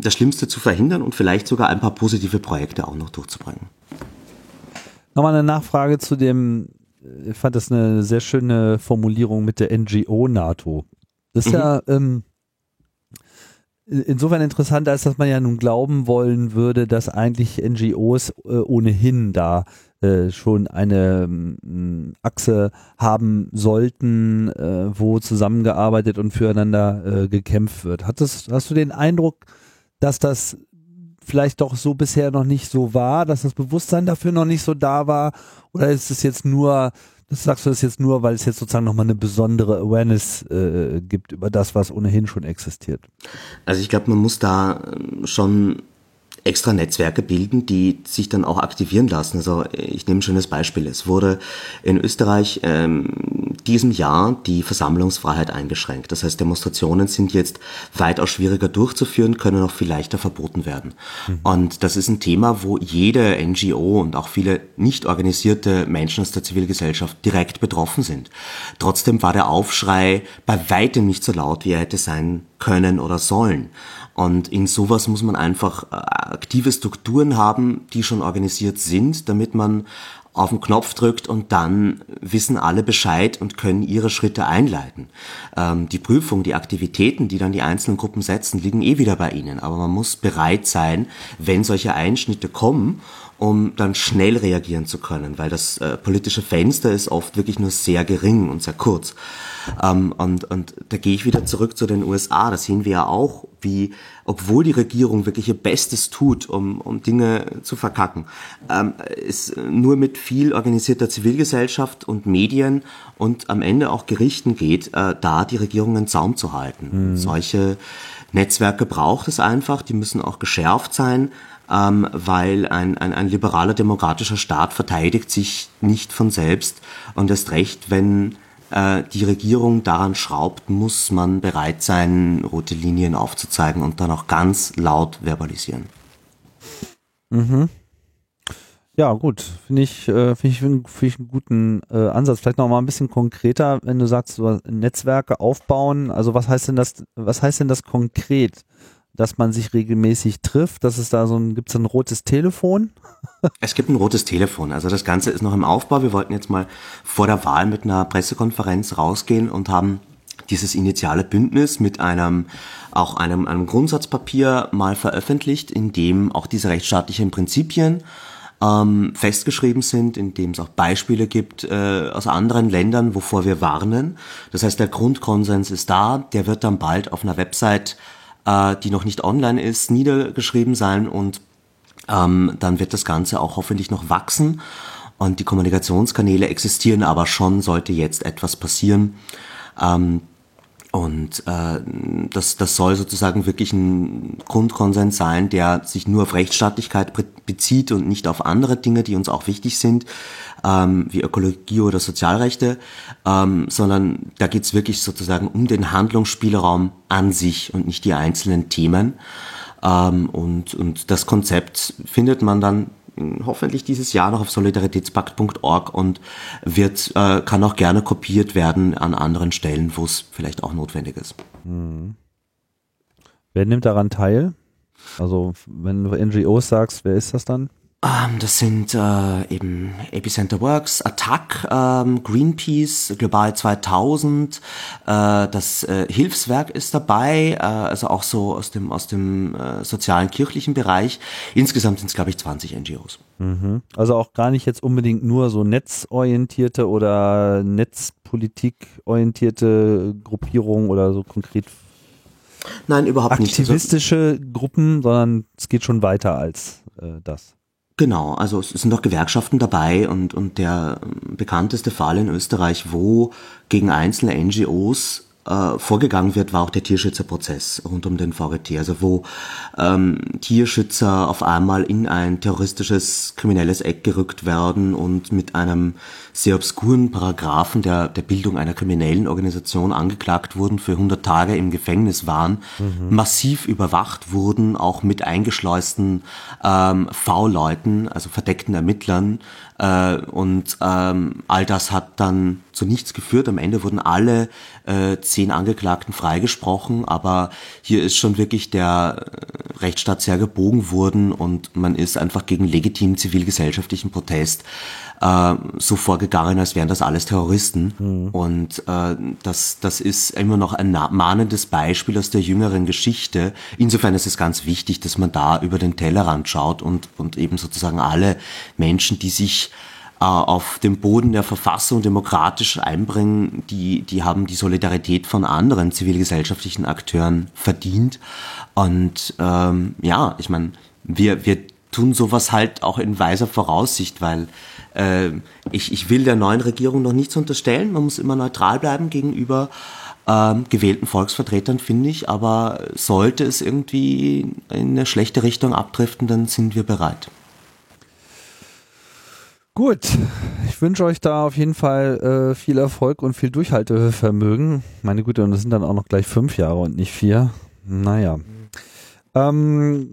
das Schlimmste zu verhindern und vielleicht sogar ein paar positive Projekte auch noch durchzubringen. Nochmal eine Nachfrage zu dem ich fand das eine sehr schöne Formulierung mit der NGO NATO. Das ist mhm. ja ähm, insofern interessant, als dass man ja nun glauben wollen würde, dass eigentlich NGOs äh, ohnehin da äh, schon eine ähm, Achse haben sollten, äh, wo zusammengearbeitet und füreinander äh, gekämpft wird. Hat das, hast du den Eindruck, dass das vielleicht doch so bisher noch nicht so war, dass das Bewusstsein dafür noch nicht so da war? Oder ist es jetzt nur, das sagst du das jetzt nur, weil es jetzt sozusagen nochmal eine besondere Awareness äh, gibt über das, was ohnehin schon existiert? Also ich glaube, man muss da ähm, schon extra Netzwerke bilden, die sich dann auch aktivieren lassen. Also ich nehme ein schönes Beispiel. Es wurde in Österreich ähm, diesem Jahr die Versammlungsfreiheit eingeschränkt. Das heißt, Demonstrationen sind jetzt weitaus schwieriger durchzuführen, können auch viel leichter verboten werden. Mhm. Und das ist ein Thema, wo jede NGO und auch viele nicht organisierte Menschen aus der Zivilgesellschaft direkt betroffen sind. Trotzdem war der Aufschrei bei weitem nicht so laut, wie er hätte sein können oder sollen. Und in sowas muss man einfach äh, aktive Strukturen haben, die schon organisiert sind, damit man auf den Knopf drückt und dann wissen alle Bescheid und können ihre Schritte einleiten. Ähm, die Prüfung, die Aktivitäten, die dann die einzelnen Gruppen setzen, liegen eh wieder bei ihnen. Aber man muss bereit sein, wenn solche Einschnitte kommen um dann schnell reagieren zu können, weil das äh, politische Fenster ist oft wirklich nur sehr gering und sehr kurz. Ähm, und, und da gehe ich wieder zurück zu den USA. Da sehen wir ja auch, wie, obwohl die Regierung wirklich ihr Bestes tut, um, um Dinge zu verkacken, ähm, es nur mit viel organisierter Zivilgesellschaft und Medien und am Ende auch Gerichten geht, äh, da die Regierung in Zaum zu halten. Mhm. Solche Netzwerke braucht es einfach, die müssen auch geschärft sein, ähm, weil ein, ein, ein liberaler demokratischer Staat verteidigt sich nicht von selbst und erst recht, wenn äh, die Regierung daran schraubt, muss man bereit sein, rote Linien aufzuzeigen und dann auch ganz laut verbalisieren. Mhm. Ja, gut, finde ich, äh, finde ich, find ich einen guten äh, Ansatz. Vielleicht noch mal ein bisschen konkreter, wenn du sagst, so Netzwerke aufbauen. Also was heißt denn das? Was heißt denn das konkret? Dass man sich regelmäßig trifft, dass es da so ein, gibt es ein rotes Telefon? (laughs) es gibt ein rotes Telefon. Also das Ganze ist noch im Aufbau. Wir wollten jetzt mal vor der Wahl mit einer Pressekonferenz rausgehen und haben dieses initiale Bündnis mit einem auch einem, einem Grundsatzpapier mal veröffentlicht, in dem auch diese rechtsstaatlichen Prinzipien ähm, festgeschrieben sind, in dem es auch Beispiele gibt äh, aus anderen Ländern, wovor wir warnen. Das heißt, der Grundkonsens ist da, der wird dann bald auf einer Website äh, die noch nicht online ist, niedergeschrieben sein und ähm, dann wird das Ganze auch hoffentlich noch wachsen. Und die Kommunikationskanäle existieren aber schon, sollte jetzt etwas passieren. Ähm, und äh, das, das soll sozusagen wirklich ein Grundkonsens sein, der sich nur auf Rechtsstaatlichkeit bezieht und nicht auf andere Dinge, die uns auch wichtig sind, ähm, wie Ökologie oder Sozialrechte, ähm, sondern da geht's wirklich sozusagen um den Handlungsspielraum an sich und nicht die einzelnen Themen. Ähm, und, und das Konzept findet man dann hoffentlich dieses Jahr noch auf solidaritätspakt.org und wird, äh, kann auch gerne kopiert werden an anderen Stellen, wo es vielleicht auch notwendig ist. Mhm. Wer nimmt daran teil? Also, wenn du NGOs sagst, wer ist das dann? Ähm, das sind äh, eben Epicenter Works, Attack, ähm, Greenpeace, Global 2000, äh, das äh, Hilfswerk ist dabei, äh, also auch so aus dem aus dem äh, sozialen kirchlichen Bereich. Insgesamt sind es glaube ich 20 NGOs. Mhm. Also auch gar nicht jetzt unbedingt nur so netzorientierte oder netzpolitikorientierte Gruppierungen oder so konkret Nein, überhaupt nicht. Also aktivistische Gruppen, sondern es geht schon weiter als äh, das. Genau, also es sind auch Gewerkschaften dabei und, und der bekannteste Fall in Österreich, wo gegen einzelne NGOs äh, vorgegangen wird, war auch der Tierschützerprozess rund um den VGT, also wo ähm, Tierschützer auf einmal in ein terroristisches, kriminelles Eck gerückt werden und mit einem sehr obskuren Paragraphen der, der Bildung einer kriminellen Organisation angeklagt wurden, für 100 Tage im Gefängnis waren, mhm. massiv überwacht wurden, auch mit eingeschleusten ähm, V-Leuten, also verdeckten Ermittlern, äh, und ähm, all das hat dann zu nichts geführt. Am Ende wurden alle äh, zehn Angeklagten freigesprochen, aber hier ist schon wirklich der äh, Rechtsstaat sehr gebogen worden und man ist einfach gegen legitimen zivilgesellschaftlichen Protest äh, so vorgegangen, als wären das alles Terroristen. Mhm. Und äh, das, das ist immer noch ein mahnendes Beispiel aus der jüngeren Geschichte. Insofern ist es ganz wichtig, dass man da über den Tellerrand schaut und, und eben sozusagen alle Menschen, die sich auf dem Boden der Verfassung demokratisch einbringen, die, die haben die Solidarität von anderen zivilgesellschaftlichen Akteuren verdient. Und ähm, ja, ich meine, wir, wir tun sowas halt auch in weiser Voraussicht, weil äh, ich, ich will der neuen Regierung noch nichts unterstellen. Man muss immer neutral bleiben gegenüber äh, gewählten Volksvertretern, finde ich. Aber sollte es irgendwie in eine schlechte Richtung abdriften, dann sind wir bereit. Gut, ich wünsche euch da auf jeden Fall äh, viel Erfolg und viel Durchhaltevermögen. Meine Güte, und das sind dann auch noch gleich fünf Jahre und nicht vier. Naja. Ähm,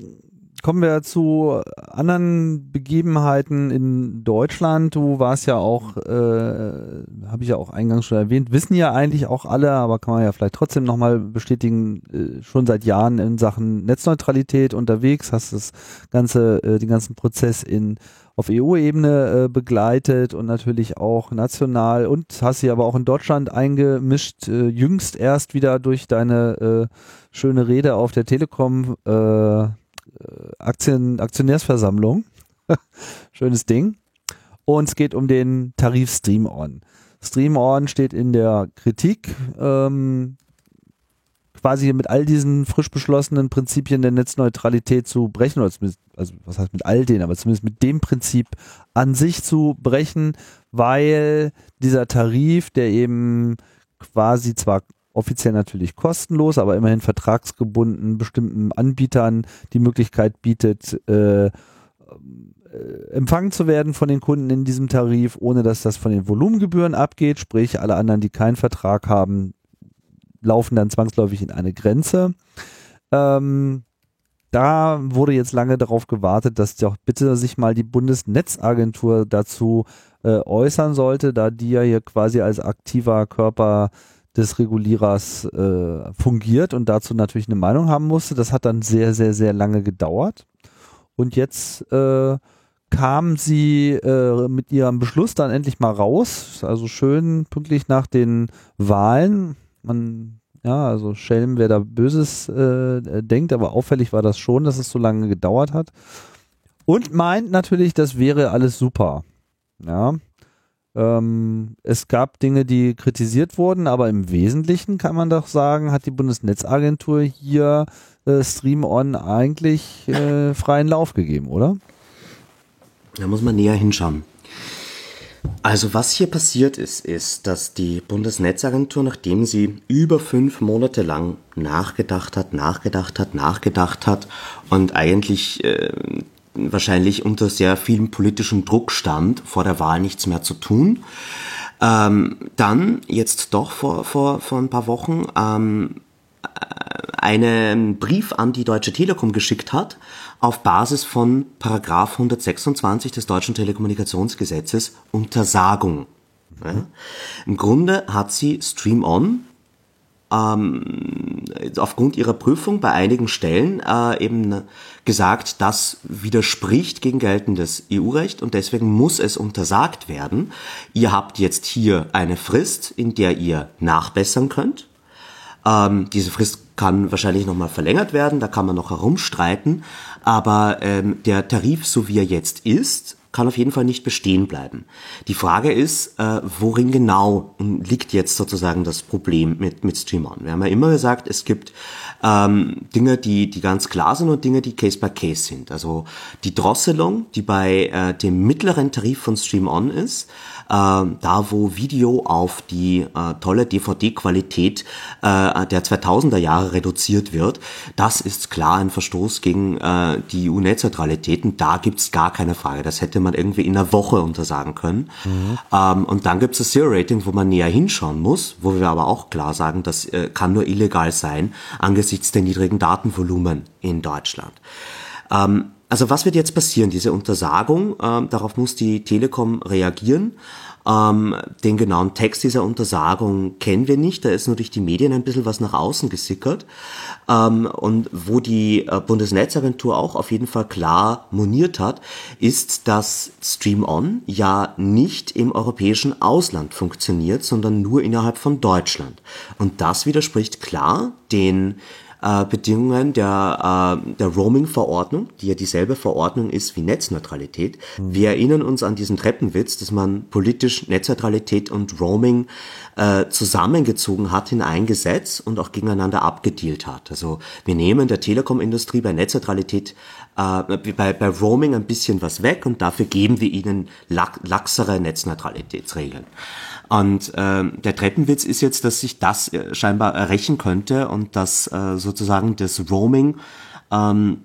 kommen wir zu anderen Begebenheiten in Deutschland. Du warst ja auch, äh, habe ich ja auch eingangs schon erwähnt, wissen ja eigentlich auch alle, aber kann man ja vielleicht trotzdem nochmal bestätigen, äh, schon seit Jahren in Sachen Netzneutralität unterwegs, hast das ganze, äh, den ganzen Prozess in auf EU-Ebene äh, begleitet und natürlich auch national und hast sie aber auch in Deutschland eingemischt, äh, jüngst erst wieder durch deine äh, schöne Rede auf der Telekom äh, Aktien, Aktionärsversammlung. (laughs) Schönes Ding. Und es geht um den Tarif Stream-On. Stream-On steht in der Kritik. Ähm, quasi mit all diesen frisch beschlossenen Prinzipien der Netzneutralität zu brechen, oder also was heißt mit all denen, aber zumindest mit dem Prinzip an sich zu brechen, weil dieser Tarif, der eben quasi zwar offiziell natürlich kostenlos, aber immerhin vertragsgebunden bestimmten Anbietern die Möglichkeit bietet, äh, äh, empfangen zu werden von den Kunden in diesem Tarif, ohne dass das von den Volumengebühren abgeht. Sprich, alle anderen, die keinen Vertrag haben, laufen dann zwangsläufig in eine Grenze. Ähm, da wurde jetzt lange darauf gewartet, dass doch bitte sich mal die Bundesnetzagentur dazu äh, äußern sollte, da die ja hier quasi als aktiver Körper des Regulierers äh, fungiert und dazu natürlich eine Meinung haben musste. Das hat dann sehr, sehr, sehr lange gedauert. Und jetzt äh, kam sie äh, mit ihrem Beschluss dann endlich mal raus. Also schön pünktlich nach den Wahlen man, ja, also Schelm, wer da Böses äh, denkt, aber auffällig war das schon, dass es so lange gedauert hat. Und meint natürlich, das wäre alles super. Ja. Ähm, es gab Dinge, die kritisiert wurden, aber im Wesentlichen kann man doch sagen, hat die Bundesnetzagentur hier äh, Stream On eigentlich äh, freien Lauf gegeben, oder? Da muss man näher hinschauen. Also was hier passiert ist, ist, dass die Bundesnetzagentur, nachdem sie über fünf Monate lang nachgedacht hat, nachgedacht hat, nachgedacht hat und eigentlich äh, wahrscheinlich unter sehr vielem politischem Druck stand, vor der Wahl nichts mehr zu tun, ähm, dann jetzt doch vor, vor, vor ein paar Wochen ähm, einen Brief an die Deutsche Telekom geschickt hat, auf Basis von Paragraph 126 des Deutschen Telekommunikationsgesetzes Untersagung. Ja. Im Grunde hat sie Stream On ähm, aufgrund ihrer Prüfung bei einigen Stellen äh, eben gesagt, das widerspricht gegen geltendes EU-Recht und deswegen muss es untersagt werden. Ihr habt jetzt hier eine Frist, in der ihr nachbessern könnt. Ähm, diese Frist kann wahrscheinlich nochmal verlängert werden, da kann man noch herumstreiten, aber ähm, der Tarif, so wie er jetzt ist, kann auf jeden Fall nicht bestehen bleiben. Die Frage ist, äh, worin genau liegt jetzt sozusagen das Problem mit, mit Stream-On? Wir haben ja immer gesagt, es gibt ähm, Dinge, die, die ganz klar sind und Dinge, die Case by Case sind. Also die Drosselung, die bei äh, dem mittleren Tarif von Stream-On ist, äh, da wo Video auf die äh, tolle DVD-Qualität äh, der 2000er Jahre reduziert wird, das ist klar ein Verstoß gegen äh, die EU-Netzneutralität und da gibt's gar keine Frage. Das hätte man irgendwie in einer Woche untersagen können. Mhm. Ähm, und dann gibt's das Zero-Rating, wo man näher hinschauen muss, wo wir aber auch klar sagen, das kann nur illegal sein angesichts der niedrigen Datenvolumen in Deutschland. Ähm, also was wird jetzt passieren? Diese Untersagung, äh, darauf muss die Telekom reagieren. Ähm, den genauen Text dieser Untersagung kennen wir nicht, da ist nur durch die Medien ein bisschen was nach außen gesickert. Ähm, und wo die äh, Bundesnetzagentur auch auf jeden Fall klar moniert hat, ist, dass Stream On ja nicht im europäischen Ausland funktioniert, sondern nur innerhalb von Deutschland. Und das widerspricht klar den äh, Bedingungen der, äh, der Roaming-Verordnung, die ja dieselbe Verordnung ist wie Netzneutralität. Mhm. Wir erinnern uns an diesen Treppenwitz, dass man politisch Netzneutralität und Roaming äh, zusammengezogen hat in ein Gesetz und auch gegeneinander abgedealt hat. Also wir nehmen der Telekom-Industrie bei Netzneutralität äh, bei, bei Roaming ein bisschen was weg und dafür geben wir ihnen laxere Netzneutralitätsregeln. Und äh, der Treppenwitz ist jetzt, dass sich das äh, scheinbar rächen könnte und dass äh, sozusagen das Roaming ähm,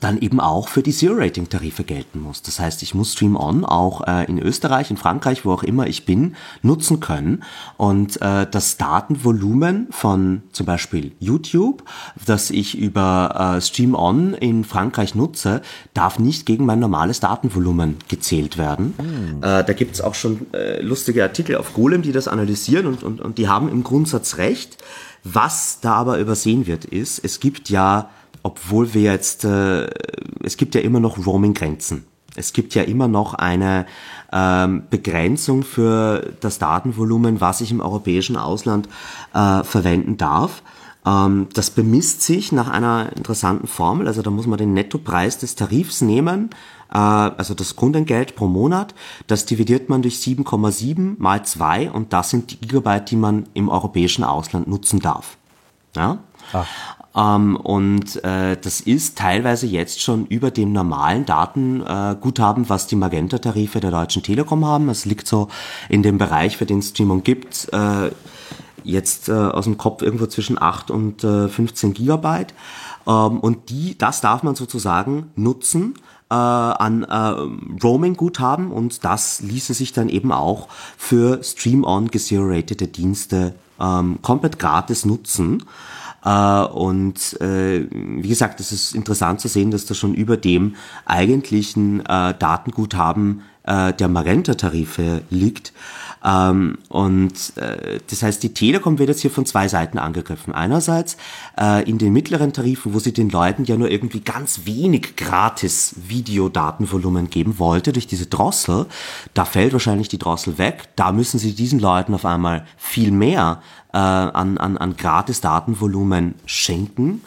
dann eben auch für die Zero-Rating-Tarife gelten muss. Das heißt, ich muss Stream On auch äh, in Österreich, in Frankreich, wo auch immer ich bin, nutzen können. Und äh, das Datenvolumen von zum Beispiel YouTube, das ich über äh, Stream On in Frankreich nutze, darf nicht gegen mein normales Datenvolumen gezählt werden. Mhm. Da gibt's auch schon äh, lustige Artikel auf Golem, die das analysieren und, und, und die haben im Grundsatz recht. Was da aber übersehen wird, ist, es gibt ja obwohl wir jetzt, äh, es gibt ja immer noch Roaming-Grenzen. Es gibt ja immer noch eine ähm, Begrenzung für das Datenvolumen, was ich im europäischen Ausland äh, verwenden darf. Ähm, das bemisst sich nach einer interessanten Formel. Also da muss man den Nettopreis des Tarifs nehmen, äh, also das Grundentgelt pro Monat. Das dividiert man durch 7,7 mal 2 und das sind die Gigabyte, die man im europäischen Ausland nutzen darf. Ja? Ach. Ähm, und äh, das ist teilweise jetzt schon über dem normalen Datenguthaben, äh, was die Magenta-Tarife der Deutschen Telekom haben. Es liegt so in dem Bereich, für den Streamung gibt, äh, jetzt äh, aus dem Kopf irgendwo zwischen 8 und äh, 15 Gigabyte. Ähm, und die, das darf man sozusagen nutzen äh, an äh, Roaming-Guthaben und das ließe sich dann eben auch für Stream-On gesero-ratete Dienste ähm, komplett gratis nutzen. Äh, und äh, wie gesagt, es ist interessant zu sehen, dass da schon über dem eigentlichen äh, Datenguthaben der Magenta-Tarife liegt. Ähm, und äh, das heißt, die Telekom wird jetzt hier von zwei Seiten angegriffen. Einerseits äh, in den mittleren Tarifen, wo sie den Leuten ja nur irgendwie ganz wenig gratis Videodatenvolumen geben wollte durch diese Drossel. Da fällt wahrscheinlich die Drossel weg. Da müssen sie diesen Leuten auf einmal viel mehr äh, an, an, an gratis Datenvolumen schenken.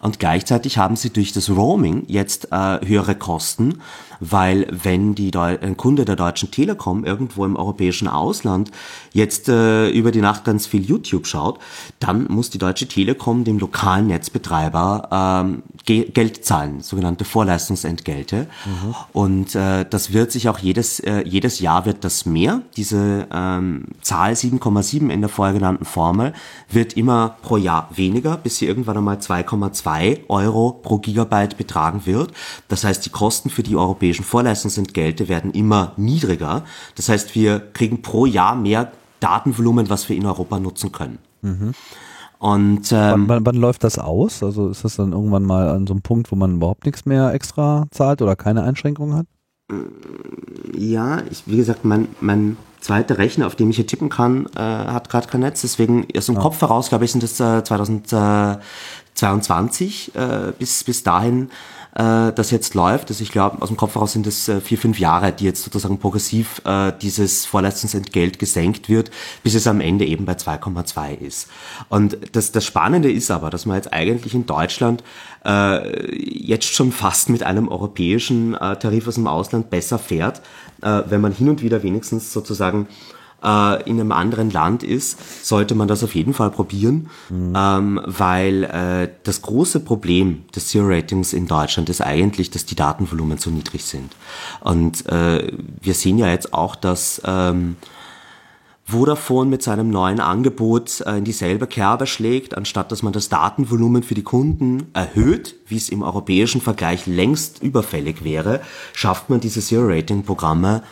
Und gleichzeitig haben sie durch das Roaming jetzt äh, höhere Kosten, weil wenn die Deu ein Kunde der Deutschen Telekom irgendwo im europäischen Ausland jetzt äh, über die Nacht ganz viel YouTube schaut, dann muss die Deutsche Telekom dem lokalen Netzbetreiber ähm, Ge Geld zahlen, sogenannte Vorleistungsentgelte. Mhm. Und äh, das wird sich auch jedes, äh, jedes Jahr wird das mehr. Diese ähm, Zahl 7,7 in der vorher genannten Formel wird immer pro Jahr weniger, bis sie irgendwann einmal 2,2 Euro pro Gigabyte betragen wird. Das heißt, die Kosten für die europäische europäischen Vorleistungsentgelte werden immer niedriger. Das heißt, wir kriegen pro Jahr mehr Datenvolumen, was wir in Europa nutzen können. Mhm. Und ähm, wann, wann, wann, läuft das aus? Also ist das dann irgendwann mal an so einem Punkt, wo man überhaupt nichts mehr extra zahlt oder keine Einschränkungen hat? Ja, ich, wie gesagt, mein, mein zweiter Rechner, auf dem ich hier tippen kann, äh, hat gerade kein Netz. Deswegen erst im ja. Kopf heraus, glaube ich, sind das äh, 2022. Äh, bis, bis dahin äh, das jetzt läuft. Also ich glaube, aus dem Kopf heraus sind es äh, vier, fünf Jahre, die jetzt sozusagen progressiv äh, dieses Vorleistungsentgelt gesenkt wird, bis es am Ende eben bei 2,2 ist. Und das, das Spannende ist aber, dass man jetzt eigentlich in Deutschland äh, jetzt schon fast mit einem europäischen äh, Tarif aus dem Ausland besser fährt, äh, wenn man hin und wieder wenigstens sozusagen äh, in einem anderen Land ist, sollte man das auf jeden Fall probieren, mhm. ähm, weil äh, das große Problem des Zero-Ratings in Deutschland ist eigentlich, dass die Datenvolumen zu niedrig sind. Und äh, wir sehen ja jetzt auch, dass ähm, Vodafone mit seinem neuen Angebot äh, in dieselbe Kerbe schlägt, anstatt dass man das Datenvolumen für die Kunden erhöht, wie es im europäischen Vergleich längst überfällig wäre, schafft man diese Zero-Rating-Programme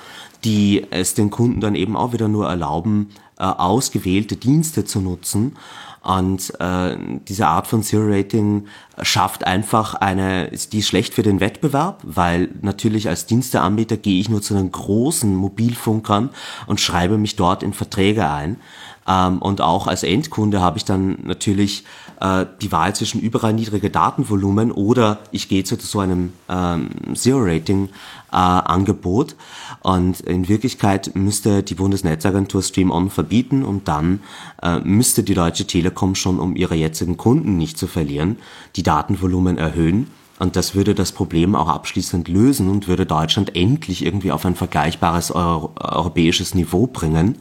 die es den Kunden dann eben auch wieder nur erlauben, äh, ausgewählte Dienste zu nutzen. Und äh, diese Art von Zero-Rating schafft einfach eine, die ist schlecht für den Wettbewerb, weil natürlich als Diensteanbieter gehe ich nur zu den großen Mobilfunkern und schreibe mich dort in Verträge ein. Ähm, und auch als Endkunde habe ich dann natürlich äh, die Wahl zwischen überall niedrige Datenvolumen oder ich gehe zu so einem ähm, Zero-Rating-Angebot. Äh, und in Wirklichkeit müsste die Bundesnetzagentur Stream-On verbieten und dann äh, müsste die Deutsche Telekom schon, um ihre jetzigen Kunden nicht zu verlieren, die Datenvolumen erhöhen. Und das würde das Problem auch abschließend lösen und würde Deutschland endlich irgendwie auf ein vergleichbares Euro europäisches Niveau bringen.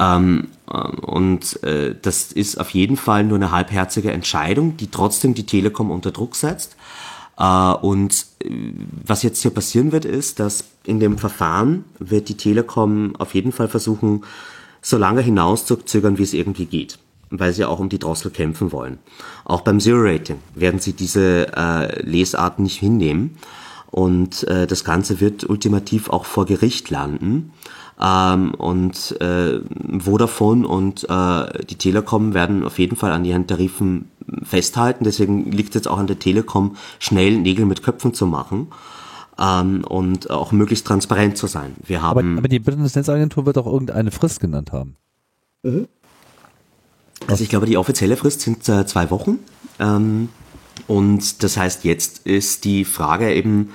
Ähm, äh, und äh, das ist auf jeden Fall nur eine halbherzige Entscheidung, die trotzdem die Telekom unter Druck setzt. Äh, und äh, was jetzt hier passieren wird, ist, dass in dem Verfahren wird die Telekom auf jeden Fall versuchen, so lange hinauszuzögern, wie es irgendwie geht weil sie auch um die Drossel kämpfen wollen. Auch beim Zero Rating werden sie diese äh, Lesart nicht hinnehmen und äh, das Ganze wird ultimativ auch vor Gericht landen. Ähm, und äh, Vodafone und äh, die Telekom werden auf jeden Fall an ihren Tarifen festhalten. Deswegen liegt es jetzt auch an der Telekom, schnell Nägel mit Köpfen zu machen ähm, und auch möglichst transparent zu sein. Wir haben aber, aber die Bundesnetzagentur wird auch irgendeine Frist genannt haben. Mhm. Also ich glaube, die offizielle Frist sind äh, zwei Wochen. Ähm, und das heißt, jetzt ist die Frage eben,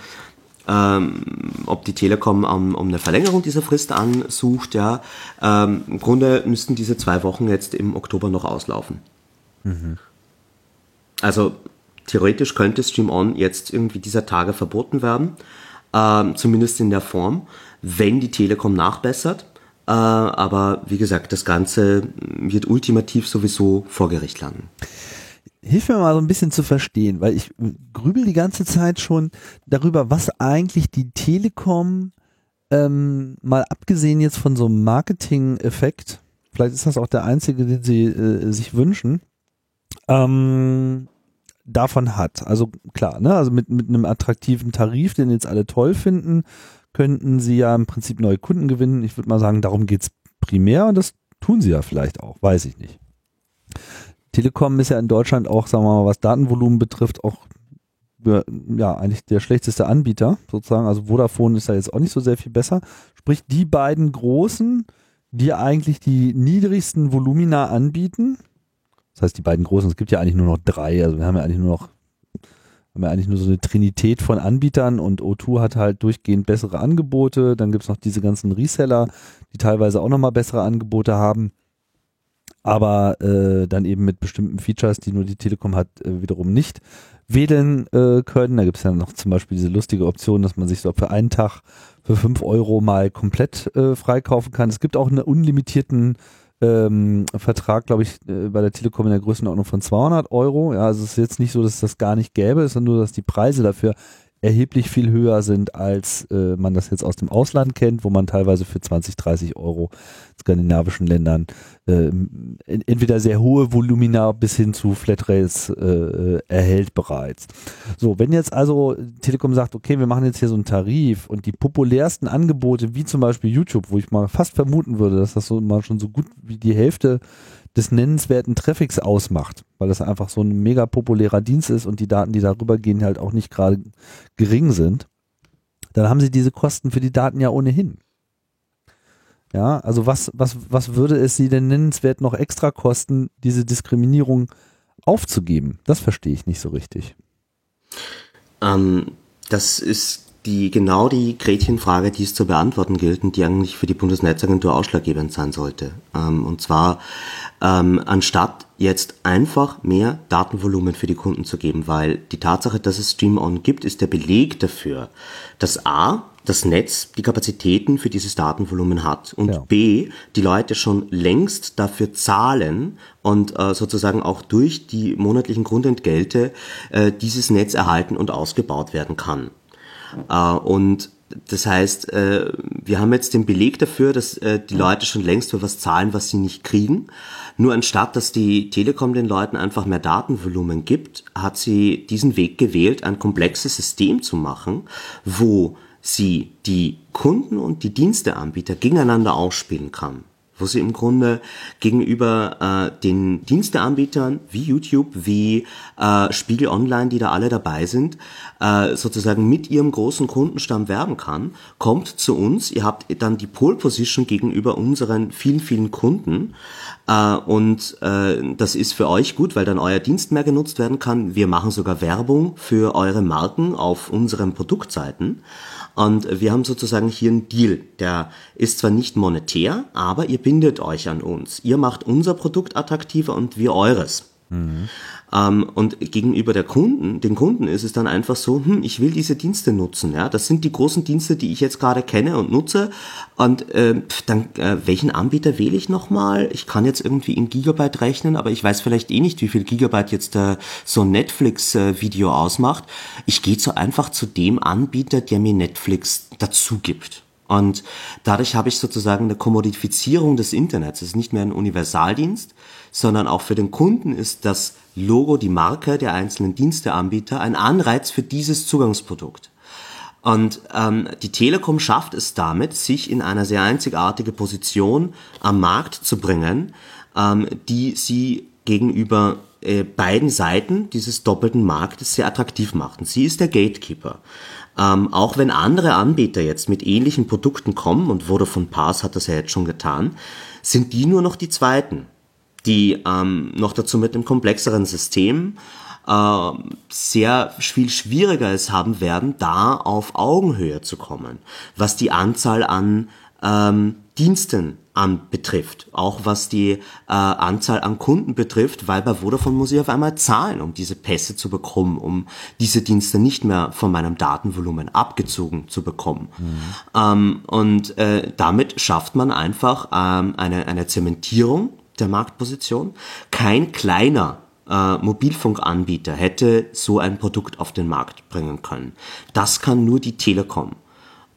ähm, ob die Telekom um, um eine Verlängerung dieser Frist ansucht. Ja, ähm, im Grunde müssten diese zwei Wochen jetzt im Oktober noch auslaufen. Mhm. Also theoretisch könnte Stream On jetzt irgendwie dieser Tage verboten werden, ähm, zumindest in der Form, wenn die Telekom nachbessert. Äh, aber wie gesagt, das Ganze wird ultimativ sowieso vor Gericht landen hilf mir mal so ein bisschen zu verstehen, weil ich grübel die ganze Zeit schon darüber, was eigentlich die Telekom, ähm, mal abgesehen jetzt von so einem Marketing-Effekt, vielleicht ist das auch der einzige, den sie äh, sich wünschen, ähm, davon hat. Also klar, ne, also mit, mit einem attraktiven Tarif, den jetzt alle toll finden, könnten sie ja im Prinzip neue Kunden gewinnen. Ich würde mal sagen, darum geht's primär und das tun sie ja vielleicht auch, weiß ich nicht. Telekom ist ja in Deutschland auch, sagen wir mal, was Datenvolumen betrifft, auch ja, eigentlich der schlechteste Anbieter sozusagen. Also Vodafone ist da jetzt auch nicht so sehr viel besser. Sprich, die beiden großen, die eigentlich die niedrigsten Volumina anbieten. Das heißt, die beiden großen, es gibt ja eigentlich nur noch drei. Also wir haben ja eigentlich nur noch, haben ja eigentlich nur so eine Trinität von Anbietern und O2 hat halt durchgehend bessere Angebote. Dann gibt's noch diese ganzen Reseller, die teilweise auch nochmal bessere Angebote haben aber äh, dann eben mit bestimmten Features, die nur die Telekom hat, äh, wiederum nicht wedeln äh, können. Da gibt es ja noch zum Beispiel diese lustige Option, dass man sich so für einen Tag für fünf Euro mal komplett äh, freikaufen kann. Es gibt auch einen unlimitierten ähm, Vertrag, glaube ich, äh, bei der Telekom in der Größenordnung von 200 Euro. Ja, also es ist jetzt nicht so, dass es das gar nicht gäbe, sondern nur, dass die Preise dafür erheblich viel höher sind, als äh, man das jetzt aus dem Ausland kennt, wo man teilweise für 20, 30 Euro skandinavischen Ländern äh, entweder sehr hohe Volumina bis hin zu Flatrates äh, erhält bereits. So, wenn jetzt also Telekom sagt, okay, wir machen jetzt hier so einen Tarif und die populärsten Angebote, wie zum Beispiel YouTube, wo ich mal fast vermuten würde, dass das so mal schon so gut wie die Hälfte des nennenswerten Traffics ausmacht, weil das einfach so ein mega populärer Dienst ist und die Daten, die darüber gehen, halt auch nicht gerade gering sind, dann haben sie diese Kosten für die Daten ja ohnehin. Ja, also was, was, was würde es sie denn nennenswert noch extra kosten, diese Diskriminierung aufzugeben? Das verstehe ich nicht so richtig. Ähm, das ist die genau die Gretchenfrage, die es zu beantworten gilt und die eigentlich für die Bundesnetzagentur ausschlaggebend sein sollte. Ähm, und zwar ähm, anstatt jetzt einfach mehr Datenvolumen für die Kunden zu geben, weil die Tatsache, dass es Stream On gibt, ist der Beleg dafür, dass A, das Netz die Kapazitäten für dieses Datenvolumen hat und ja. B, die Leute schon längst dafür zahlen und äh, sozusagen auch durch die monatlichen Grundentgelte äh, dieses Netz erhalten und ausgebaut werden kann. Äh, und das heißt, äh, wir haben jetzt den Beleg dafür, dass äh, die Leute schon längst für was zahlen, was sie nicht kriegen. Nur anstatt, dass die Telekom den Leuten einfach mehr Datenvolumen gibt, hat sie diesen Weg gewählt, ein komplexes System zu machen, wo sie die Kunden und die Diensteanbieter gegeneinander ausspielen kann wo sie im Grunde gegenüber äh, den Diensteanbietern wie YouTube, wie äh, Spiegel Online, die da alle dabei sind, äh, sozusagen mit ihrem großen Kundenstamm werben kann, kommt zu uns, ihr habt dann die Pole Position gegenüber unseren vielen, vielen Kunden äh, und äh, das ist für euch gut, weil dann euer Dienst mehr genutzt werden kann. Wir machen sogar Werbung für eure Marken auf unseren Produktseiten. Und wir haben sozusagen hier einen Deal, der ist zwar nicht monetär, aber ihr bindet euch an uns. Ihr macht unser Produkt attraktiver und wir eures. Mhm. Ähm, und gegenüber der Kunden, den Kunden ist es dann einfach so, hm, ich will diese Dienste nutzen. Ja, das sind die großen Dienste, die ich jetzt gerade kenne und nutze. Und äh, dann äh, welchen Anbieter wähle ich nochmal? Ich kann jetzt irgendwie in Gigabyte rechnen, aber ich weiß vielleicht eh nicht, wie viel Gigabyte jetzt äh, so ein Netflix-Video äh, ausmacht. Ich gehe so einfach zu dem Anbieter, der mir Netflix dazu gibt. Und dadurch habe ich sozusagen eine Kommodifizierung des Internets. Es ist nicht mehr ein Universaldienst, sondern auch für den Kunden ist das Logo, die Marke der einzelnen Diensteanbieter ein Anreiz für dieses Zugangsprodukt. Und ähm, die Telekom schafft es damit, sich in eine sehr einzigartige Position am Markt zu bringen, ähm, die sie gegenüber äh, beiden Seiten dieses doppelten Marktes sehr attraktiv macht. Und sie ist der Gatekeeper. Ähm, auch wenn andere Anbieter jetzt mit ähnlichen Produkten kommen, und Vodafone Pass hat das ja jetzt schon getan, sind die nur noch die zweiten, die ähm, noch dazu mit einem komplexeren System äh, sehr viel schwieriger es haben werden, da auf Augenhöhe zu kommen, was die Anzahl an ähm, Diensten an betrifft, auch was die äh, Anzahl an Kunden betrifft, weil bei Vodafone muss ich auf einmal zahlen, um diese Pässe zu bekommen, um diese Dienste nicht mehr von meinem Datenvolumen abgezogen zu bekommen. Mhm. Ähm, und äh, damit schafft man einfach ähm, eine, eine Zementierung der Marktposition. Kein kleiner äh, Mobilfunkanbieter hätte so ein Produkt auf den Markt bringen können. Das kann nur die Telekom.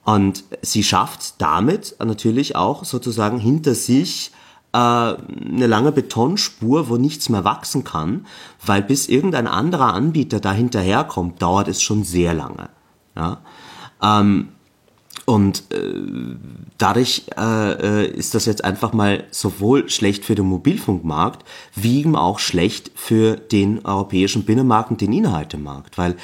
Und sie schafft damit natürlich auch sozusagen hinter sich äh, eine lange Betonspur, wo nichts mehr wachsen kann, weil bis irgendein anderer Anbieter da hinterherkommt, dauert es schon sehr lange. Ja? Ähm, und äh, dadurch äh, äh, ist das jetzt einfach mal sowohl schlecht für den Mobilfunkmarkt, wie eben auch schlecht für den europäischen Binnenmarkt und den Inhaltemarkt. Weil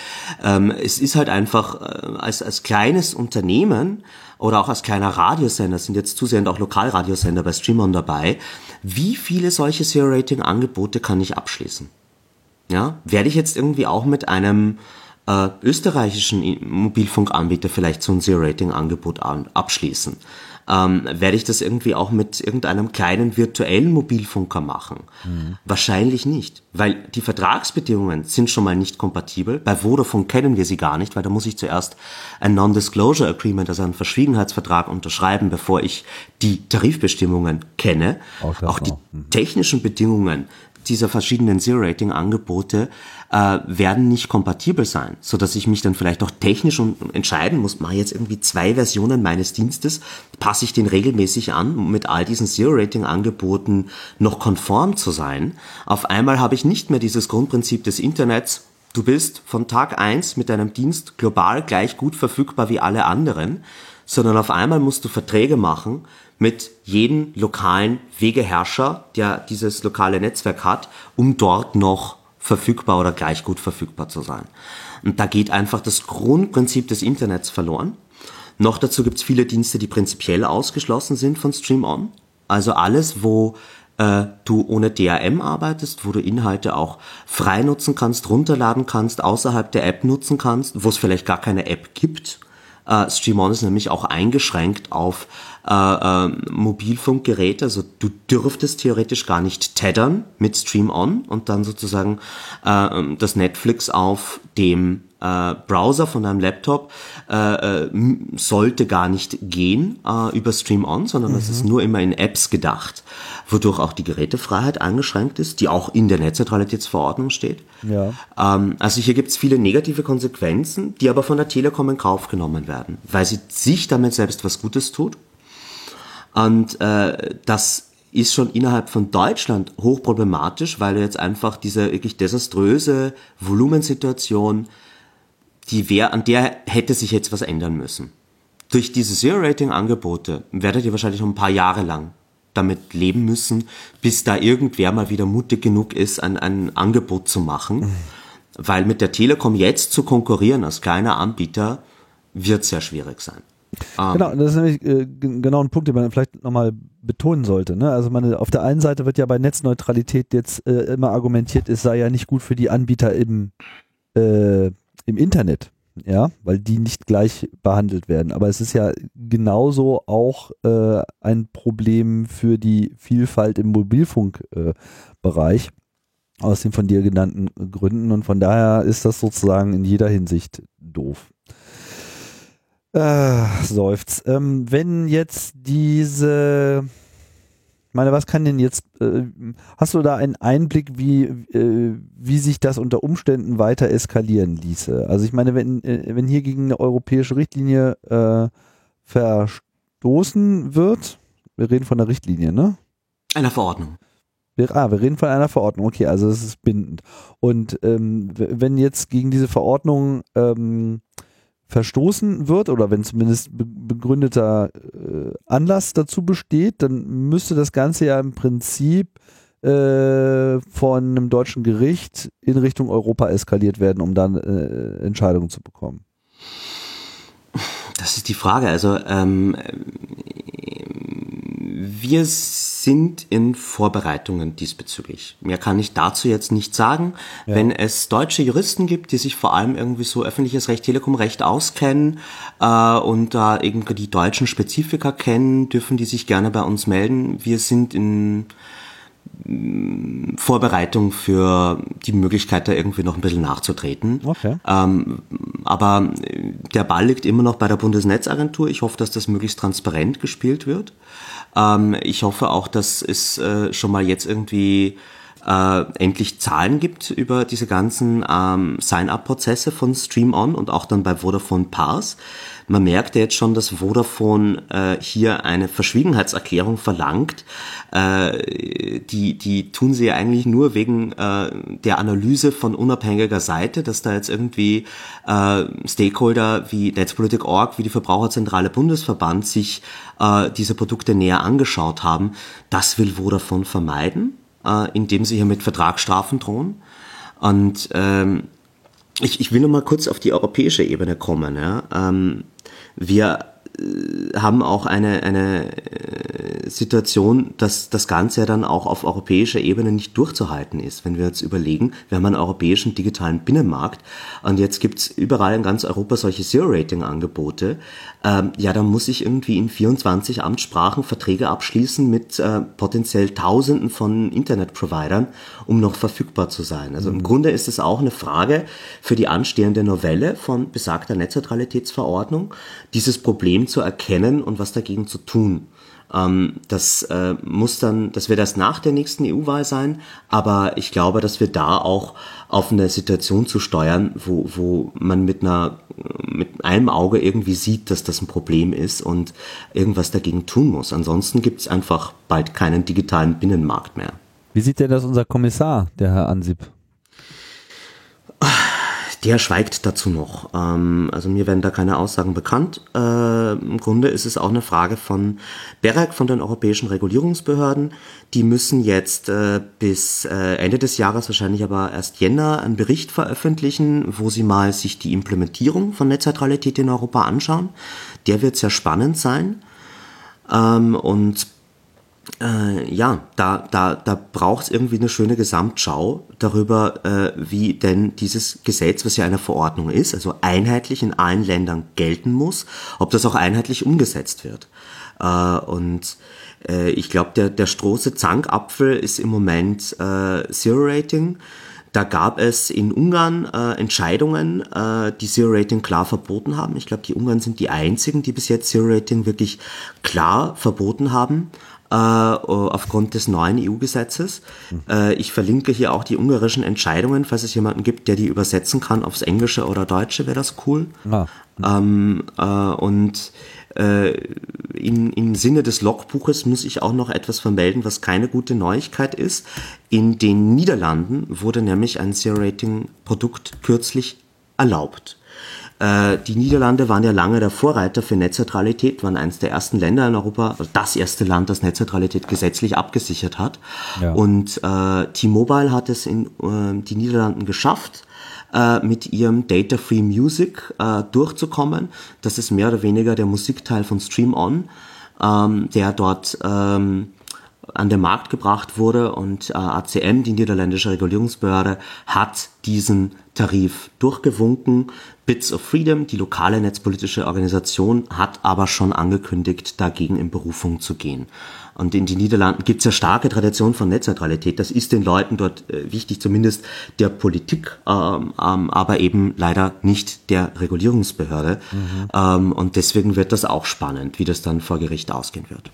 ähm, es ist halt einfach äh, als, als kleines Unternehmen oder auch als kleiner Radiosender, sind jetzt zusehends auch Lokalradiosender bei Streamon dabei, wie viele solche Zero-Rating-Angebote kann ich abschließen? Ja, werde ich jetzt irgendwie auch mit einem äh, österreichischen Mobilfunkanbieter vielleicht so ein Zero-Rating-Angebot abschließen? Ähm, werde ich das irgendwie auch mit irgendeinem kleinen virtuellen Mobilfunker machen? Mhm. Wahrscheinlich nicht, weil die Vertragsbedingungen sind schon mal nicht kompatibel. Bei Vodafone kennen wir sie gar nicht, weil da muss ich zuerst ein Non-Disclosure Agreement, also einen Verschwiegenheitsvertrag unterschreiben, bevor ich die Tarifbestimmungen kenne. Auch, auch die mhm. technischen Bedingungen dieser verschiedenen Zero-Rating-Angebote äh, werden nicht kompatibel sein, so dass ich mich dann vielleicht auch technisch entscheiden muss, mache ich jetzt irgendwie zwei Versionen meines Dienstes, passe ich den regelmäßig an, um mit all diesen Zero-Rating-Angeboten noch konform zu sein. Auf einmal habe ich nicht mehr dieses Grundprinzip des Internets, du bist von Tag eins mit deinem Dienst global gleich gut verfügbar wie alle anderen, sondern auf einmal musst du Verträge machen mit jedem lokalen Wegeherrscher, der dieses lokale Netzwerk hat, um dort noch verfügbar oder gleich gut verfügbar zu sein. Und da geht einfach das Grundprinzip des Internets verloren. Noch dazu gibt es viele Dienste, die prinzipiell ausgeschlossen sind von Stream On. Also alles, wo äh, du ohne DRM arbeitest, wo du Inhalte auch frei nutzen kannst, runterladen kannst, außerhalb der App nutzen kannst, wo es vielleicht gar keine App gibt. Äh, Stream On ist nämlich auch eingeschränkt auf äh, äh, Mobilfunkgeräte. Also du dürftest theoretisch gar nicht teddern mit Stream On und dann sozusagen äh, das Netflix auf dem äh, Browser von deinem Laptop äh, äh, sollte gar nicht gehen äh, über Stream On, sondern mhm. das ist nur immer in Apps gedacht, wodurch auch die Gerätefreiheit eingeschränkt ist, die auch in der Netzneutralitätsverordnung steht. Ja. Ähm, also hier gibt es viele negative Konsequenzen, die aber von der Telekom in Kauf genommen werden, weil sie sich damit selbst was Gutes tut und äh, das ist schon innerhalb von Deutschland hochproblematisch, weil jetzt einfach diese wirklich desaströse Volumensituation, die wär, an der hätte sich jetzt was ändern müssen. Durch diese Zero-Rating-Angebote werdet ihr wahrscheinlich noch ein paar Jahre lang damit leben müssen, bis da irgendwer mal wieder mutig genug ist, ein, ein Angebot zu machen. Mhm. Weil mit der Telekom jetzt zu konkurrieren als kleiner Anbieter wird sehr schwierig sein. Ah. Genau, das ist nämlich äh, genau ein Punkt, den man vielleicht nochmal betonen sollte. Ne? Also meine, auf der einen Seite wird ja bei Netzneutralität jetzt äh, immer argumentiert, es sei ja nicht gut für die Anbieter im, äh, im Internet, ja, weil die nicht gleich behandelt werden. Aber es ist ja genauso auch äh, ein Problem für die Vielfalt im Mobilfunkbereich. Aus den von dir genannten Gründen und von daher ist das sozusagen in jeder Hinsicht doof. Äh, seufzt. Ähm, wenn jetzt diese ich meine, was kann denn jetzt, äh, hast du da einen Einblick, wie, äh, wie sich das unter Umständen weiter eskalieren ließe? Also ich meine, wenn, äh, wenn hier gegen eine europäische Richtlinie äh, verstoßen wird, wir reden von einer Richtlinie, ne? Einer Verordnung. Wir, ah, wir reden von einer Verordnung, okay, also es ist bindend. Und ähm, wenn jetzt gegen diese Verordnung ähm, verstoßen wird oder wenn zumindest begründeter äh, Anlass dazu besteht, dann müsste das Ganze ja im Prinzip äh, von einem deutschen Gericht in Richtung Europa eskaliert werden, um dann äh, Entscheidungen zu bekommen. Das ist die Frage. Also ähm, wir sind in Vorbereitungen diesbezüglich. Mehr kann ich dazu jetzt nicht sagen. Ja. Wenn es deutsche Juristen gibt, die sich vor allem irgendwie so öffentliches Recht, Telekomrecht auskennen äh, und da irgendwie die deutschen Spezifika kennen, dürfen die sich gerne bei uns melden. Wir sind in mm, Vorbereitung für die Möglichkeit, da irgendwie noch ein bisschen nachzutreten. Okay. Ähm, aber der Ball liegt immer noch bei der Bundesnetzagentur. Ich hoffe, dass das möglichst transparent gespielt wird. Ähm, ich hoffe auch, dass es äh, schon mal jetzt irgendwie äh, endlich Zahlen gibt über diese ganzen ähm, Sign-up-Prozesse von Stream On und auch dann bei Vodafone Pars. Man merkt ja jetzt schon, dass Vodafone äh, hier eine Verschwiegenheitserklärung verlangt. Äh, die, die tun sie ja eigentlich nur wegen äh, der Analyse von unabhängiger Seite, dass da jetzt irgendwie äh, Stakeholder wie Netzpolitik.org, wie die Verbraucherzentrale Bundesverband sich äh, diese Produkte näher angeschaut haben. Das will Vodafone vermeiden äh, indem sie hier mit Vertragsstrafen drohen. Und ähm, ich, ich will noch mal kurz auf die europäische Ebene kommen. Ja? Ähm, wir äh, haben auch eine, eine äh, Situation, dass das Ganze ja dann auch auf europäischer Ebene nicht durchzuhalten ist. Wenn wir jetzt überlegen, wir haben einen europäischen digitalen Binnenmarkt und jetzt gibt's überall in ganz Europa solche Zero-Rating-Angebote. Ähm, ja, dann muss ich irgendwie in 24 Amtssprachen Verträge abschließen mit äh, potenziell Tausenden von Internetprovidern, um noch verfügbar zu sein. Also im Grunde ist es auch eine Frage für die anstehende Novelle von besagter Netzneutralitätsverordnung, dieses Problem zu erkennen und was dagegen zu tun. Ähm, das äh, muss dann, das wird erst nach der nächsten EU-Wahl sein, aber ich glaube, dass wir da auch auf eine Situation zu steuern, wo, wo man mit einer mit einem Auge irgendwie sieht, dass das ein Problem ist und irgendwas dagegen tun muss. Ansonsten gibt es einfach bald keinen digitalen Binnenmarkt mehr. Wie sieht denn das unser Kommissar, der Herr Ansip? Der schweigt dazu noch. Ähm, also mir werden da keine Aussagen bekannt. Äh, Im Grunde ist es auch eine Frage von BEREC, von den europäischen Regulierungsbehörden. Die müssen jetzt äh, bis äh, Ende des Jahres, wahrscheinlich aber erst Jänner, einen Bericht veröffentlichen, wo sie mal sich die Implementierung von Netzneutralität in Europa anschauen. Der wird sehr spannend sein. Ähm, und äh, ja, da, da, da braucht es irgendwie eine schöne Gesamtschau darüber, äh, wie denn dieses Gesetz, was ja eine Verordnung ist, also einheitlich in allen Ländern gelten muss, ob das auch einheitlich umgesetzt wird. Äh, und äh, ich glaube, der, der große Zankapfel ist im Moment äh, Zero Rating. Da gab es in Ungarn äh, Entscheidungen, äh, die Zero Rating klar verboten haben. Ich glaube, die Ungarn sind die einzigen, die bis jetzt Zero Rating wirklich klar verboten haben äh, aufgrund des neuen EU-Gesetzes. Äh, ich verlinke hier auch die ungarischen Entscheidungen, falls es jemanden gibt, der die übersetzen kann aufs Englische oder Deutsche, wäre das cool. Ah. Ähm, äh, und äh, im, im Sinne des Logbuches muss ich auch noch etwas vermelden, was keine gute Neuigkeit ist. In den Niederlanden wurde nämlich ein Zero-Rating-Produkt kürzlich erlaubt. Äh, die Niederlande waren ja lange der Vorreiter für Netzneutralität, waren eines der ersten Länder in Europa, also das erste Land, das Netzneutralität gesetzlich abgesichert hat. Ja. Und äh, T-Mobile hat es in äh, die Niederlanden geschafft, äh, mit ihrem Data Free Music äh, durchzukommen. Das ist mehr oder weniger der Musikteil von Stream On, ähm, der dort ähm, an den Markt gebracht wurde und äh, ACM, die niederländische Regulierungsbehörde, hat diesen Tarif durchgewunken. Bits of Freedom, die lokale netzpolitische Organisation, hat aber schon angekündigt, dagegen in Berufung zu gehen. Und in den Niederlanden gibt es ja starke Tradition von Netzneutralität. Das ist den Leuten dort äh, wichtig, zumindest der Politik, ähm, ähm, aber eben leider nicht der Regulierungsbehörde. Mhm. Ähm, und deswegen wird das auch spannend, wie das dann vor Gericht ausgehen wird.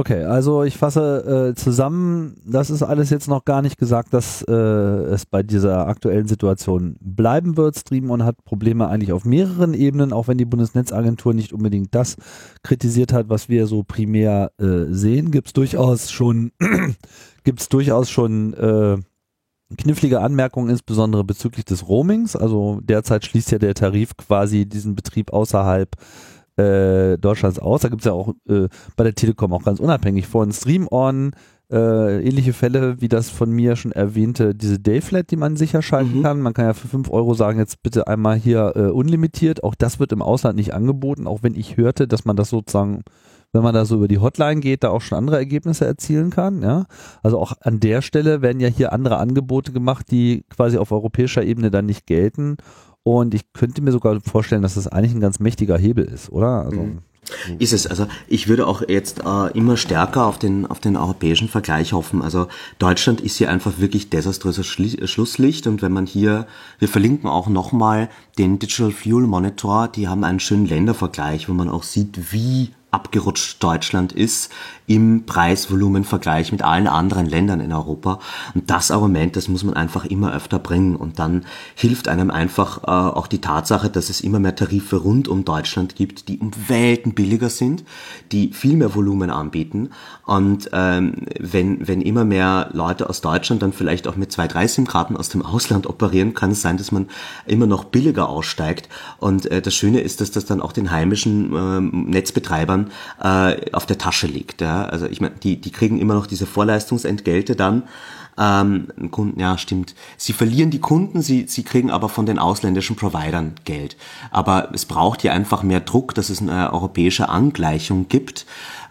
Okay, also ich fasse äh, zusammen, das ist alles jetzt noch gar nicht gesagt, dass äh, es bei dieser aktuellen Situation bleiben wird. Streamon hat Probleme eigentlich auf mehreren Ebenen, auch wenn die Bundesnetzagentur nicht unbedingt das kritisiert hat, was wir so primär äh, sehen, gibt es durchaus schon, (clears throat) gibt es durchaus schon äh, knifflige Anmerkungen, insbesondere bezüglich des Roamings. Also derzeit schließt ja der Tarif quasi diesen Betrieb außerhalb äh, Deutschlands aus. Da gibt es ja auch äh, bei der Telekom auch ganz unabhängig von Stream-On äh, ähnliche Fälle wie das von mir schon erwähnte, diese Dayflat, die man sicher schalten mhm. kann. Man kann ja für 5 Euro sagen, jetzt bitte einmal hier äh, unlimitiert. Auch das wird im Ausland nicht angeboten, auch wenn ich hörte, dass man das sozusagen wenn man da so über die Hotline geht, da auch schon andere Ergebnisse erzielen kann. Ja? Also auch an der Stelle werden ja hier andere Angebote gemacht, die quasi auf europäischer Ebene dann nicht gelten. Und ich könnte mir sogar vorstellen, dass das eigentlich ein ganz mächtiger Hebel ist, oder? Also, mhm. Ist es. Also ich würde auch jetzt äh, immer stärker auf den, auf den europäischen Vergleich hoffen. Also Deutschland ist hier einfach wirklich desaströses Schli Schlusslicht und wenn man hier, wir verlinken auch nochmal den Digital Fuel Monitor, die haben einen schönen Ländervergleich, wo man auch sieht, wie abgerutscht Deutschland ist im Preisvolumenvergleich mit allen anderen Ländern in Europa. Und das Argument, das muss man einfach immer öfter bringen. Und dann hilft einem einfach äh, auch die Tatsache, dass es immer mehr Tarife rund um Deutschland gibt, die um Welten billiger sind, die viel mehr Volumen anbieten. Und ähm, wenn, wenn immer mehr Leute aus Deutschland dann vielleicht auch mit zwei, drei SIM-Karten aus dem Ausland operieren, kann es sein, dass man immer noch billiger aussteigt. Und äh, das Schöne ist, dass das dann auch den heimischen äh, Netzbetreibern äh, auf der Tasche liegt. Ja? Also ich meine, die, die kriegen immer noch diese Vorleistungsentgelte dann. Ähm, Kunden, ja, stimmt. Sie verlieren die Kunden, sie, sie kriegen aber von den ausländischen Providern Geld. Aber es braucht hier einfach mehr Druck, dass es eine europäische Angleichung gibt.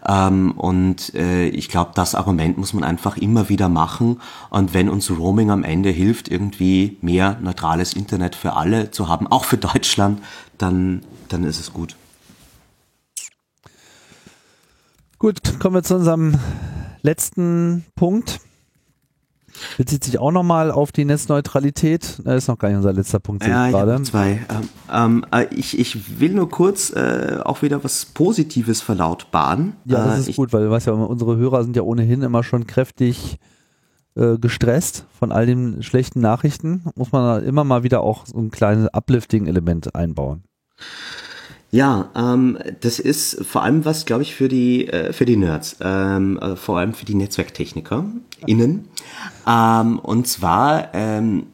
Ähm, und äh, ich glaube, das Argument muss man einfach immer wieder machen. Und wenn uns Roaming am Ende hilft, irgendwie mehr neutrales Internet für alle zu haben, auch für Deutschland, dann, dann ist es gut. Gut, kommen wir zu unserem letzten Punkt. Bezieht sich auch nochmal auf die Netzneutralität. Das ist noch gar nicht unser letzter Punkt. Ja, ich gerade. zwei. Ähm, ähm, äh, ich, ich will nur kurz äh, auch wieder was Positives verlautbaren. Ja, das äh, ist ich, gut, weil du weißt ja, unsere Hörer sind ja ohnehin immer schon kräftig äh, gestresst von all den schlechten Nachrichten. Muss man immer mal wieder auch so ein kleines Uplifting-Element einbauen. Ja, ähm, das ist vor allem was, glaube ich, für die äh, für die Nerds, ähm, äh, vor allem für die Netzwerktechniker innen. Ähm, und zwar ähm,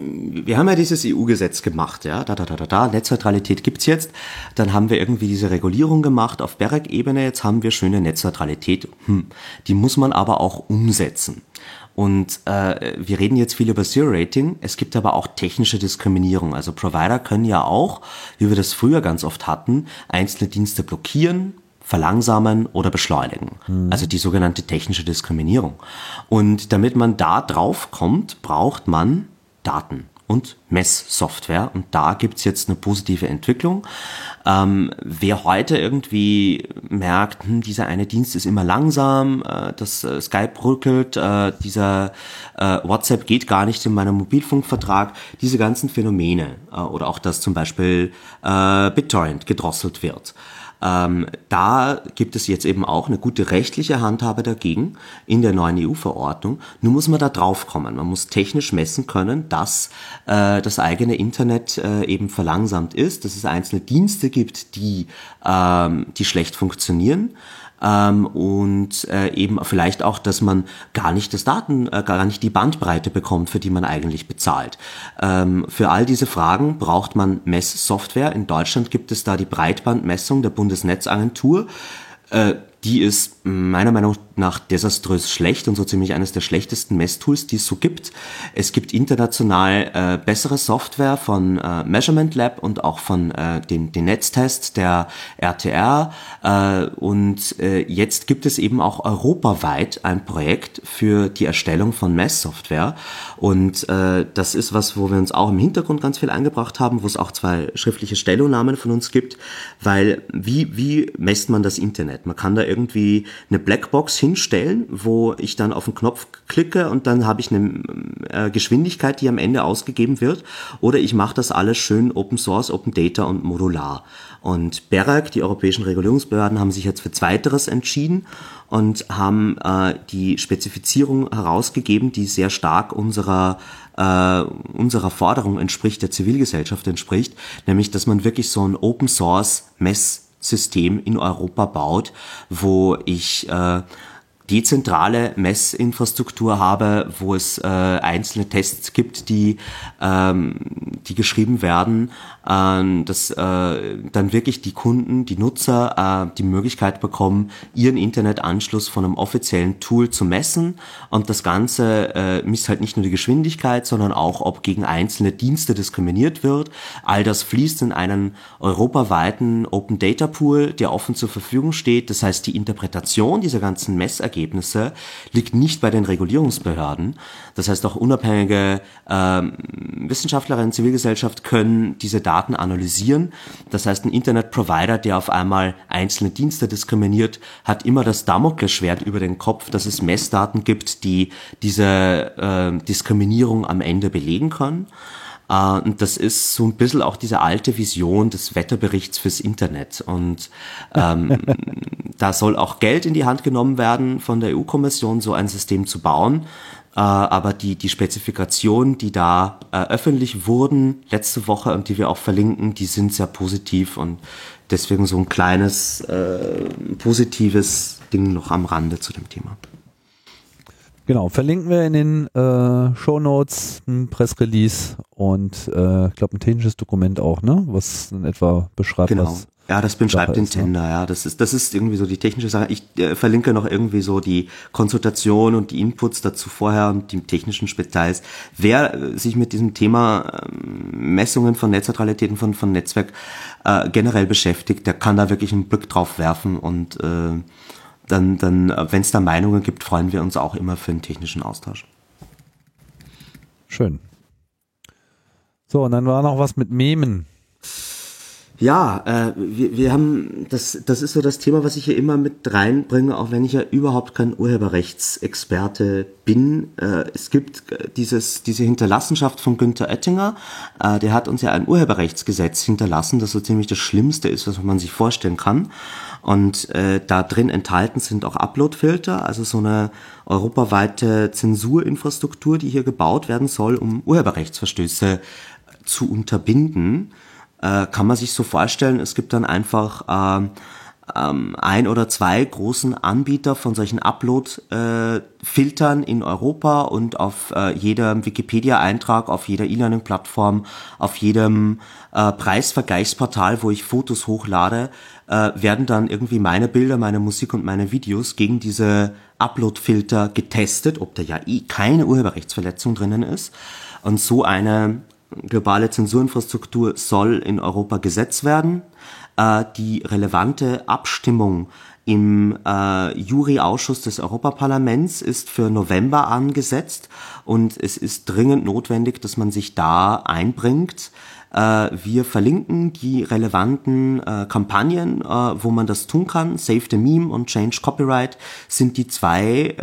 wir haben ja dieses EU-Gesetz gemacht, ja, da, da, da, da, da, Netzneutralität gibt's jetzt. Dann haben wir irgendwie diese Regulierung gemacht auf BEREC-Ebene. Jetzt haben wir schöne Netzneutralität. Hm. Die muss man aber auch umsetzen. Und äh, wir reden jetzt viel über Zero-Rating. Es gibt aber auch technische Diskriminierung. Also Provider können ja auch, wie wir das früher ganz oft hatten, einzelne Dienste blockieren, verlangsamen oder beschleunigen. Mhm. Also die sogenannte technische Diskriminierung. Und damit man da drauf kommt, braucht man Daten und Messsoftware. Und da gibt's jetzt eine positive Entwicklung. Ähm, wer heute irgendwie merkt, hm, dieser eine Dienst ist immer langsam, äh, das äh, Skype rückelt, äh, dieser äh, WhatsApp geht gar nicht in meinem Mobilfunkvertrag, diese ganzen Phänomene äh, oder auch, dass zum Beispiel äh, BitTorrent gedrosselt wird ähm, da gibt es jetzt eben auch eine gute rechtliche Handhabe dagegen in der neuen EU-Verordnung. Nur muss man da drauf kommen. Man muss technisch messen können, dass äh, das eigene Internet äh, eben verlangsamt ist, dass es einzelne Dienste gibt, die, ähm, die schlecht funktionieren ähm, und äh, eben vielleicht auch, dass man gar nicht das Daten, äh, gar nicht die Bandbreite bekommt, für die man eigentlich bezahlt. Ähm, für all diese Fragen braucht man Messsoftware. In Deutschland gibt es da die Breitbandmessung der Bundesnetzagentur. Äh, die ist meiner Meinung nach desaströs schlecht und so ziemlich eines der schlechtesten Messtools, die es so gibt. Es gibt international äh, bessere Software von äh, Measurement Lab und auch von äh, den, den Netztest der RTR. Äh, und äh, jetzt gibt es eben auch europaweit ein Projekt für die Erstellung von Messsoftware. Und äh, das ist was, wo wir uns auch im Hintergrund ganz viel eingebracht haben, wo es auch zwei schriftliche Stellungnahmen von uns gibt, weil wie, wie messt man das Internet? Man kann da irgendwie eine Blackbox hinstellen, wo ich dann auf den Knopf klicke und dann habe ich eine äh, Geschwindigkeit, die am Ende ausgegeben wird. Oder ich mache das alles schön Open Source, Open Data und modular. Und BERAC, die europäischen Regulierungsbehörden, haben sich jetzt für Zweiteres entschieden und haben äh, die Spezifizierung herausgegeben, die sehr stark unserer äh, unserer Forderung entspricht, der Zivilgesellschaft entspricht, nämlich dass man wirklich so ein Open Source Messsystem in Europa baut, wo ich äh, dezentrale Messinfrastruktur habe, wo es äh, einzelne Tests gibt, die, ähm, die geschrieben werden, äh, dass äh, dann wirklich die Kunden, die Nutzer äh, die Möglichkeit bekommen, ihren Internetanschluss von einem offiziellen Tool zu messen und das Ganze äh, misst halt nicht nur die Geschwindigkeit, sondern auch, ob gegen einzelne Dienste diskriminiert wird. All das fließt in einen europaweiten Open Data Pool, der offen zur Verfügung steht. Das heißt, die Interpretation dieser ganzen Messergebnisse liegt nicht bei den Regulierungsbehörden. Das heißt, auch unabhängige äh, Wissenschaftlerinnen, Zivilgesellschaft können diese Daten Daten analysieren. Das heißt, ein Internetprovider, der auf einmal einzelne Dienste diskriminiert, hat immer das Damoklesschwert über den Kopf, dass es Messdaten gibt, die diese äh, Diskriminierung am Ende belegen können. Uh, und das ist so ein bisschen auch diese alte Vision des Wetterberichts fürs Internet. Und ähm, (laughs) da soll auch Geld in die Hand genommen werden von der EU-Kommission, so ein System zu bauen. Äh, aber die, die Spezifikationen, die da äh, öffentlich wurden letzte Woche und die wir auch verlinken, die sind sehr positiv und deswegen so ein kleines äh, positives Ding noch am Rande zu dem Thema. Genau, verlinken wir in den äh, Show Notes ein Pressrelease und äh, ich glaube ein technisches Dokument auch, ne? Was in etwa beschreibt, genau. was ja, das bin schreibt den? Tender, ne? ja. Das ist, das ist irgendwie so die technische Sache. Ich äh, verlinke noch irgendwie so die Konsultation und die Inputs dazu vorher und die technischen Details. Wer äh, sich mit diesem Thema äh, Messungen von Netzneutralitäten von, von Netzwerk äh, generell beschäftigt, der kann da wirklich einen Blick drauf werfen und äh, dann, dann äh, wenn es da Meinungen gibt, freuen wir uns auch immer für einen technischen Austausch. Schön. So, und dann war noch was mit Memen. Ja, äh, wir, wir haben, das, das ist so das Thema, was ich hier immer mit reinbringe, auch wenn ich ja überhaupt kein Urheberrechtsexperte bin. Äh, es gibt äh, dieses, diese Hinterlassenschaft von Günther Oettinger, äh, der hat uns ja ein Urheberrechtsgesetz hinterlassen, das so ziemlich das Schlimmste ist, was man sich vorstellen kann. Und äh, da drin enthalten sind auch Uploadfilter, also so eine europaweite Zensurinfrastruktur, die hier gebaut werden soll, um Urheberrechtsverstöße zu unterbinden äh, kann man sich so vorstellen, es gibt dann einfach ähm, ähm, ein oder zwei großen Anbieter von solchen Upload-Filtern äh, in Europa und auf äh, jedem Wikipedia-Eintrag, auf jeder E-Learning-Plattform, auf jedem äh, Preisvergleichsportal, wo ich Fotos hochlade, äh, werden dann irgendwie meine Bilder, meine Musik und meine Videos gegen diese Upload-Filter getestet, ob da ja eh keine Urheberrechtsverletzung drinnen ist. Und so eine globale Zensurinfrastruktur soll in Europa gesetzt werden. Äh, die relevante Abstimmung im äh, Juryausschuss des Europaparlaments ist für November angesetzt und es ist dringend notwendig, dass man sich da einbringt. Äh, wir verlinken die relevanten äh, Kampagnen, äh, wo man das tun kann. Save the Meme und Change Copyright sind die zwei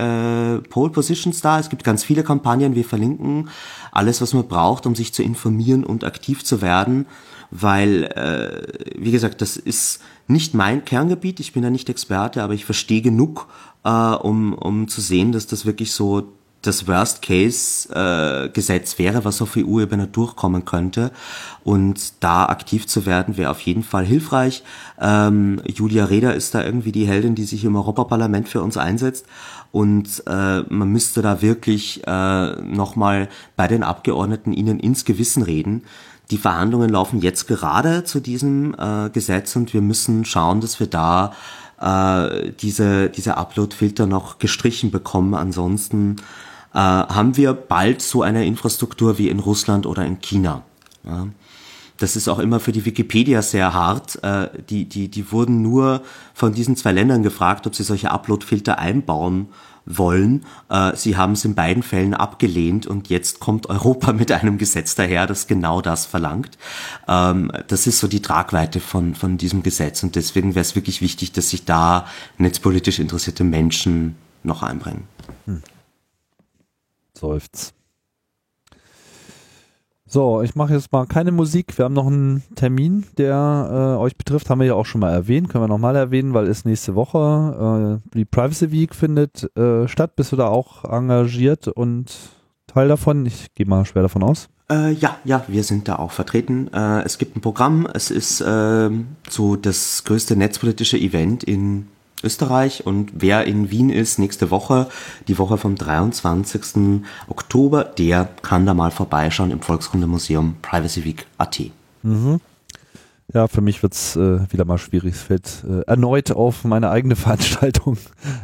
Pole Positions da. Es gibt ganz viele Kampagnen. Wir verlinken alles, was man braucht, um sich zu informieren und aktiv zu werden, weil, äh, wie gesagt, das ist nicht mein Kerngebiet. Ich bin da nicht Experte, aber ich verstehe genug, äh, um, um zu sehen, dass das wirklich so das Worst-Case-Gesetz äh, wäre, was auf EU-Ebene durchkommen könnte. Und da aktiv zu werden, wäre auf jeden Fall hilfreich. Ähm, Julia Reda ist da irgendwie die Heldin, die sich im Europaparlament für uns einsetzt. Und äh, man müsste da wirklich äh, nochmal bei den Abgeordneten ihnen ins Gewissen reden. Die Verhandlungen laufen jetzt gerade zu diesem äh, Gesetz und wir müssen schauen, dass wir da äh, diese, diese Upload-Filter noch gestrichen bekommen. Ansonsten äh, haben wir bald so eine Infrastruktur wie in Russland oder in China. Ja. Das ist auch immer für die Wikipedia sehr hart. Äh, die, die, die wurden nur von diesen zwei Ländern gefragt, ob sie solche Upload-Filter einbauen wollen. Äh, sie haben es in beiden Fällen abgelehnt und jetzt kommt Europa mit einem Gesetz daher, das genau das verlangt. Ähm, das ist so die Tragweite von, von diesem Gesetz und deswegen wäre es wirklich wichtig, dass sich da netzpolitisch interessierte Menschen noch einbringen. Hm. Seufz. So, ich mache jetzt mal keine Musik. Wir haben noch einen Termin, der äh, euch betrifft. Haben wir ja auch schon mal erwähnt. Können wir nochmal erwähnen, weil es nächste Woche äh, die Privacy Week findet äh, statt. Bist du da auch engagiert und Teil davon? Ich gehe mal schwer davon aus. Äh, ja, ja, wir sind da auch vertreten. Äh, es gibt ein Programm. Es ist äh, so das größte netzpolitische Event in Österreich und wer in Wien ist nächste Woche, die Woche vom 23. Oktober, der kann da mal vorbeischauen im Volkskundemuseum Privacy Week AT. Mhm. Ja, für mich wird's äh, wieder mal schwierig. Es fällt äh, erneut auf meine eigene (laughs) Veranstaltung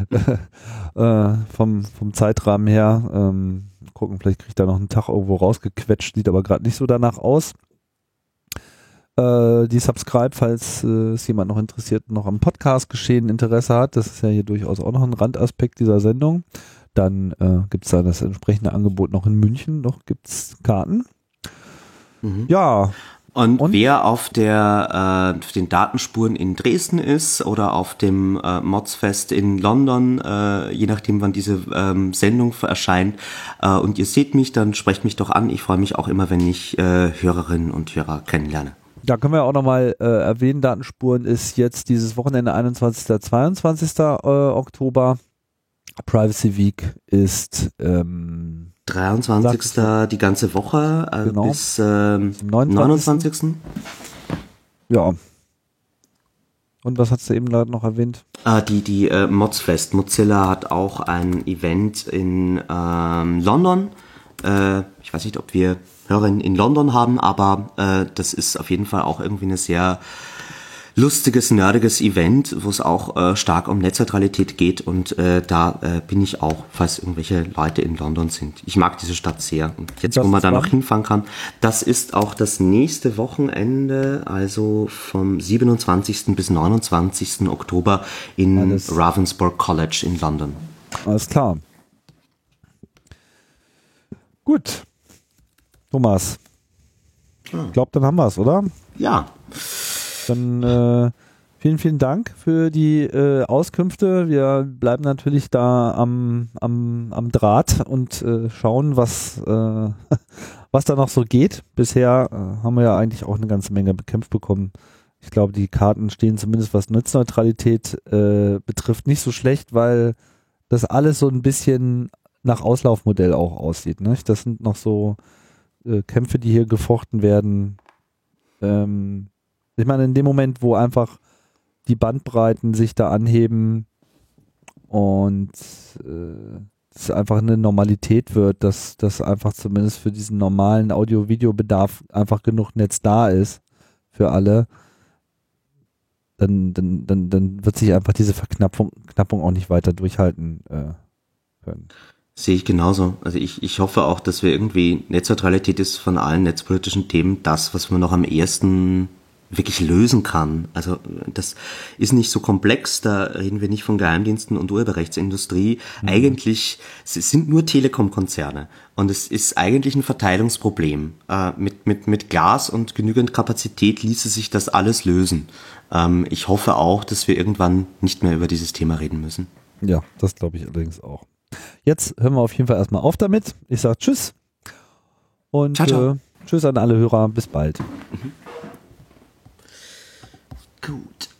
äh, vom, vom Zeitrahmen her. Ähm, gucken, vielleicht kriege ich da noch einen Tag irgendwo rausgequetscht, sieht aber gerade nicht so danach aus äh, die Subscribe, falls äh, es jemand noch interessiert, noch am Podcast geschehen Interesse hat. Das ist ja hier durchaus auch noch ein Randaspekt dieser Sendung. Dann äh, gibt es da das entsprechende Angebot noch in München. Noch gibt es Karten. Mhm. Ja. Und, und, wer auf der äh, auf den Datenspuren in Dresden ist oder auf dem äh, Modsfest in London, äh, je nachdem wann diese ähm, Sendung erscheint, äh, und ihr seht mich, dann sprecht mich doch an. Ich freue mich auch immer, wenn ich äh, Hörerinnen und Hörer kennenlerne. Da können wir auch nochmal äh, erwähnen, Datenspuren ist jetzt dieses Wochenende 21. 22. Äh, Oktober. Privacy Week ist ähm, 23. die ganze Woche äh, genau. bis ähm, 29. 29. Ja. Und was hast du eben gerade noch erwähnt? Ah, die die äh, Modsfest. Mozilla hat auch ein Event in ähm, London. Äh, ich weiß nicht, ob wir Hörerinnen in London haben, aber äh, das ist auf jeden Fall auch irgendwie eine sehr lustiges, nerdiges Event, wo es auch äh, stark um Netzneutralität geht und äh, da äh, bin ich auch, falls irgendwelche Leute in London sind. Ich mag diese Stadt sehr und jetzt, das wo man da noch hinfahren kann, das ist auch das nächste Wochenende, also vom 27. bis 29. Oktober in Alles. Ravensbourg College in London. Alles klar. Gut. Thomas. Hm. Ich glaube, dann haben wir es, oder? Ja. Dann äh, vielen, vielen Dank für die äh, Auskünfte. Wir bleiben natürlich da am, am, am Draht und äh, schauen, was, äh, (laughs) was da noch so geht. Bisher äh, haben wir ja eigentlich auch eine ganze Menge bekämpft bekommen. Ich glaube, die Karten stehen zumindest was Netzneutralität äh, betrifft nicht so schlecht, weil das alles so ein bisschen nach Auslaufmodell auch aussieht. Ne? Das sind noch so äh, Kämpfe, die hier gefochten werden. Ähm, ich meine, in dem Moment, wo einfach die Bandbreiten sich da anheben und äh, es einfach eine Normalität wird, dass das einfach zumindest für diesen normalen Audio-Video-Bedarf einfach genug Netz da ist für alle, dann, dann, dann, dann wird sich einfach diese Verknappung Knappung auch nicht weiter durchhalten äh, können. Sehe ich genauso. Also ich, ich hoffe auch, dass wir irgendwie, Netzneutralität ist von allen netzpolitischen Themen das, was man noch am ersten wirklich lösen kann. Also das ist nicht so komplex, da reden wir nicht von Geheimdiensten und Urheberrechtsindustrie. Mhm. Eigentlich es sind nur Telekom-Konzerne und es ist eigentlich ein Verteilungsproblem. Äh, mit, mit, mit Glas und genügend Kapazität ließe sich das alles lösen. Ähm, ich hoffe auch, dass wir irgendwann nicht mehr über dieses Thema reden müssen. Ja, das glaube ich allerdings auch. Jetzt hören wir auf jeden Fall erstmal auf damit. Ich sage Tschüss und ciao, ciao. Äh, Tschüss an alle Hörer. Bis bald. Mhm. Gut.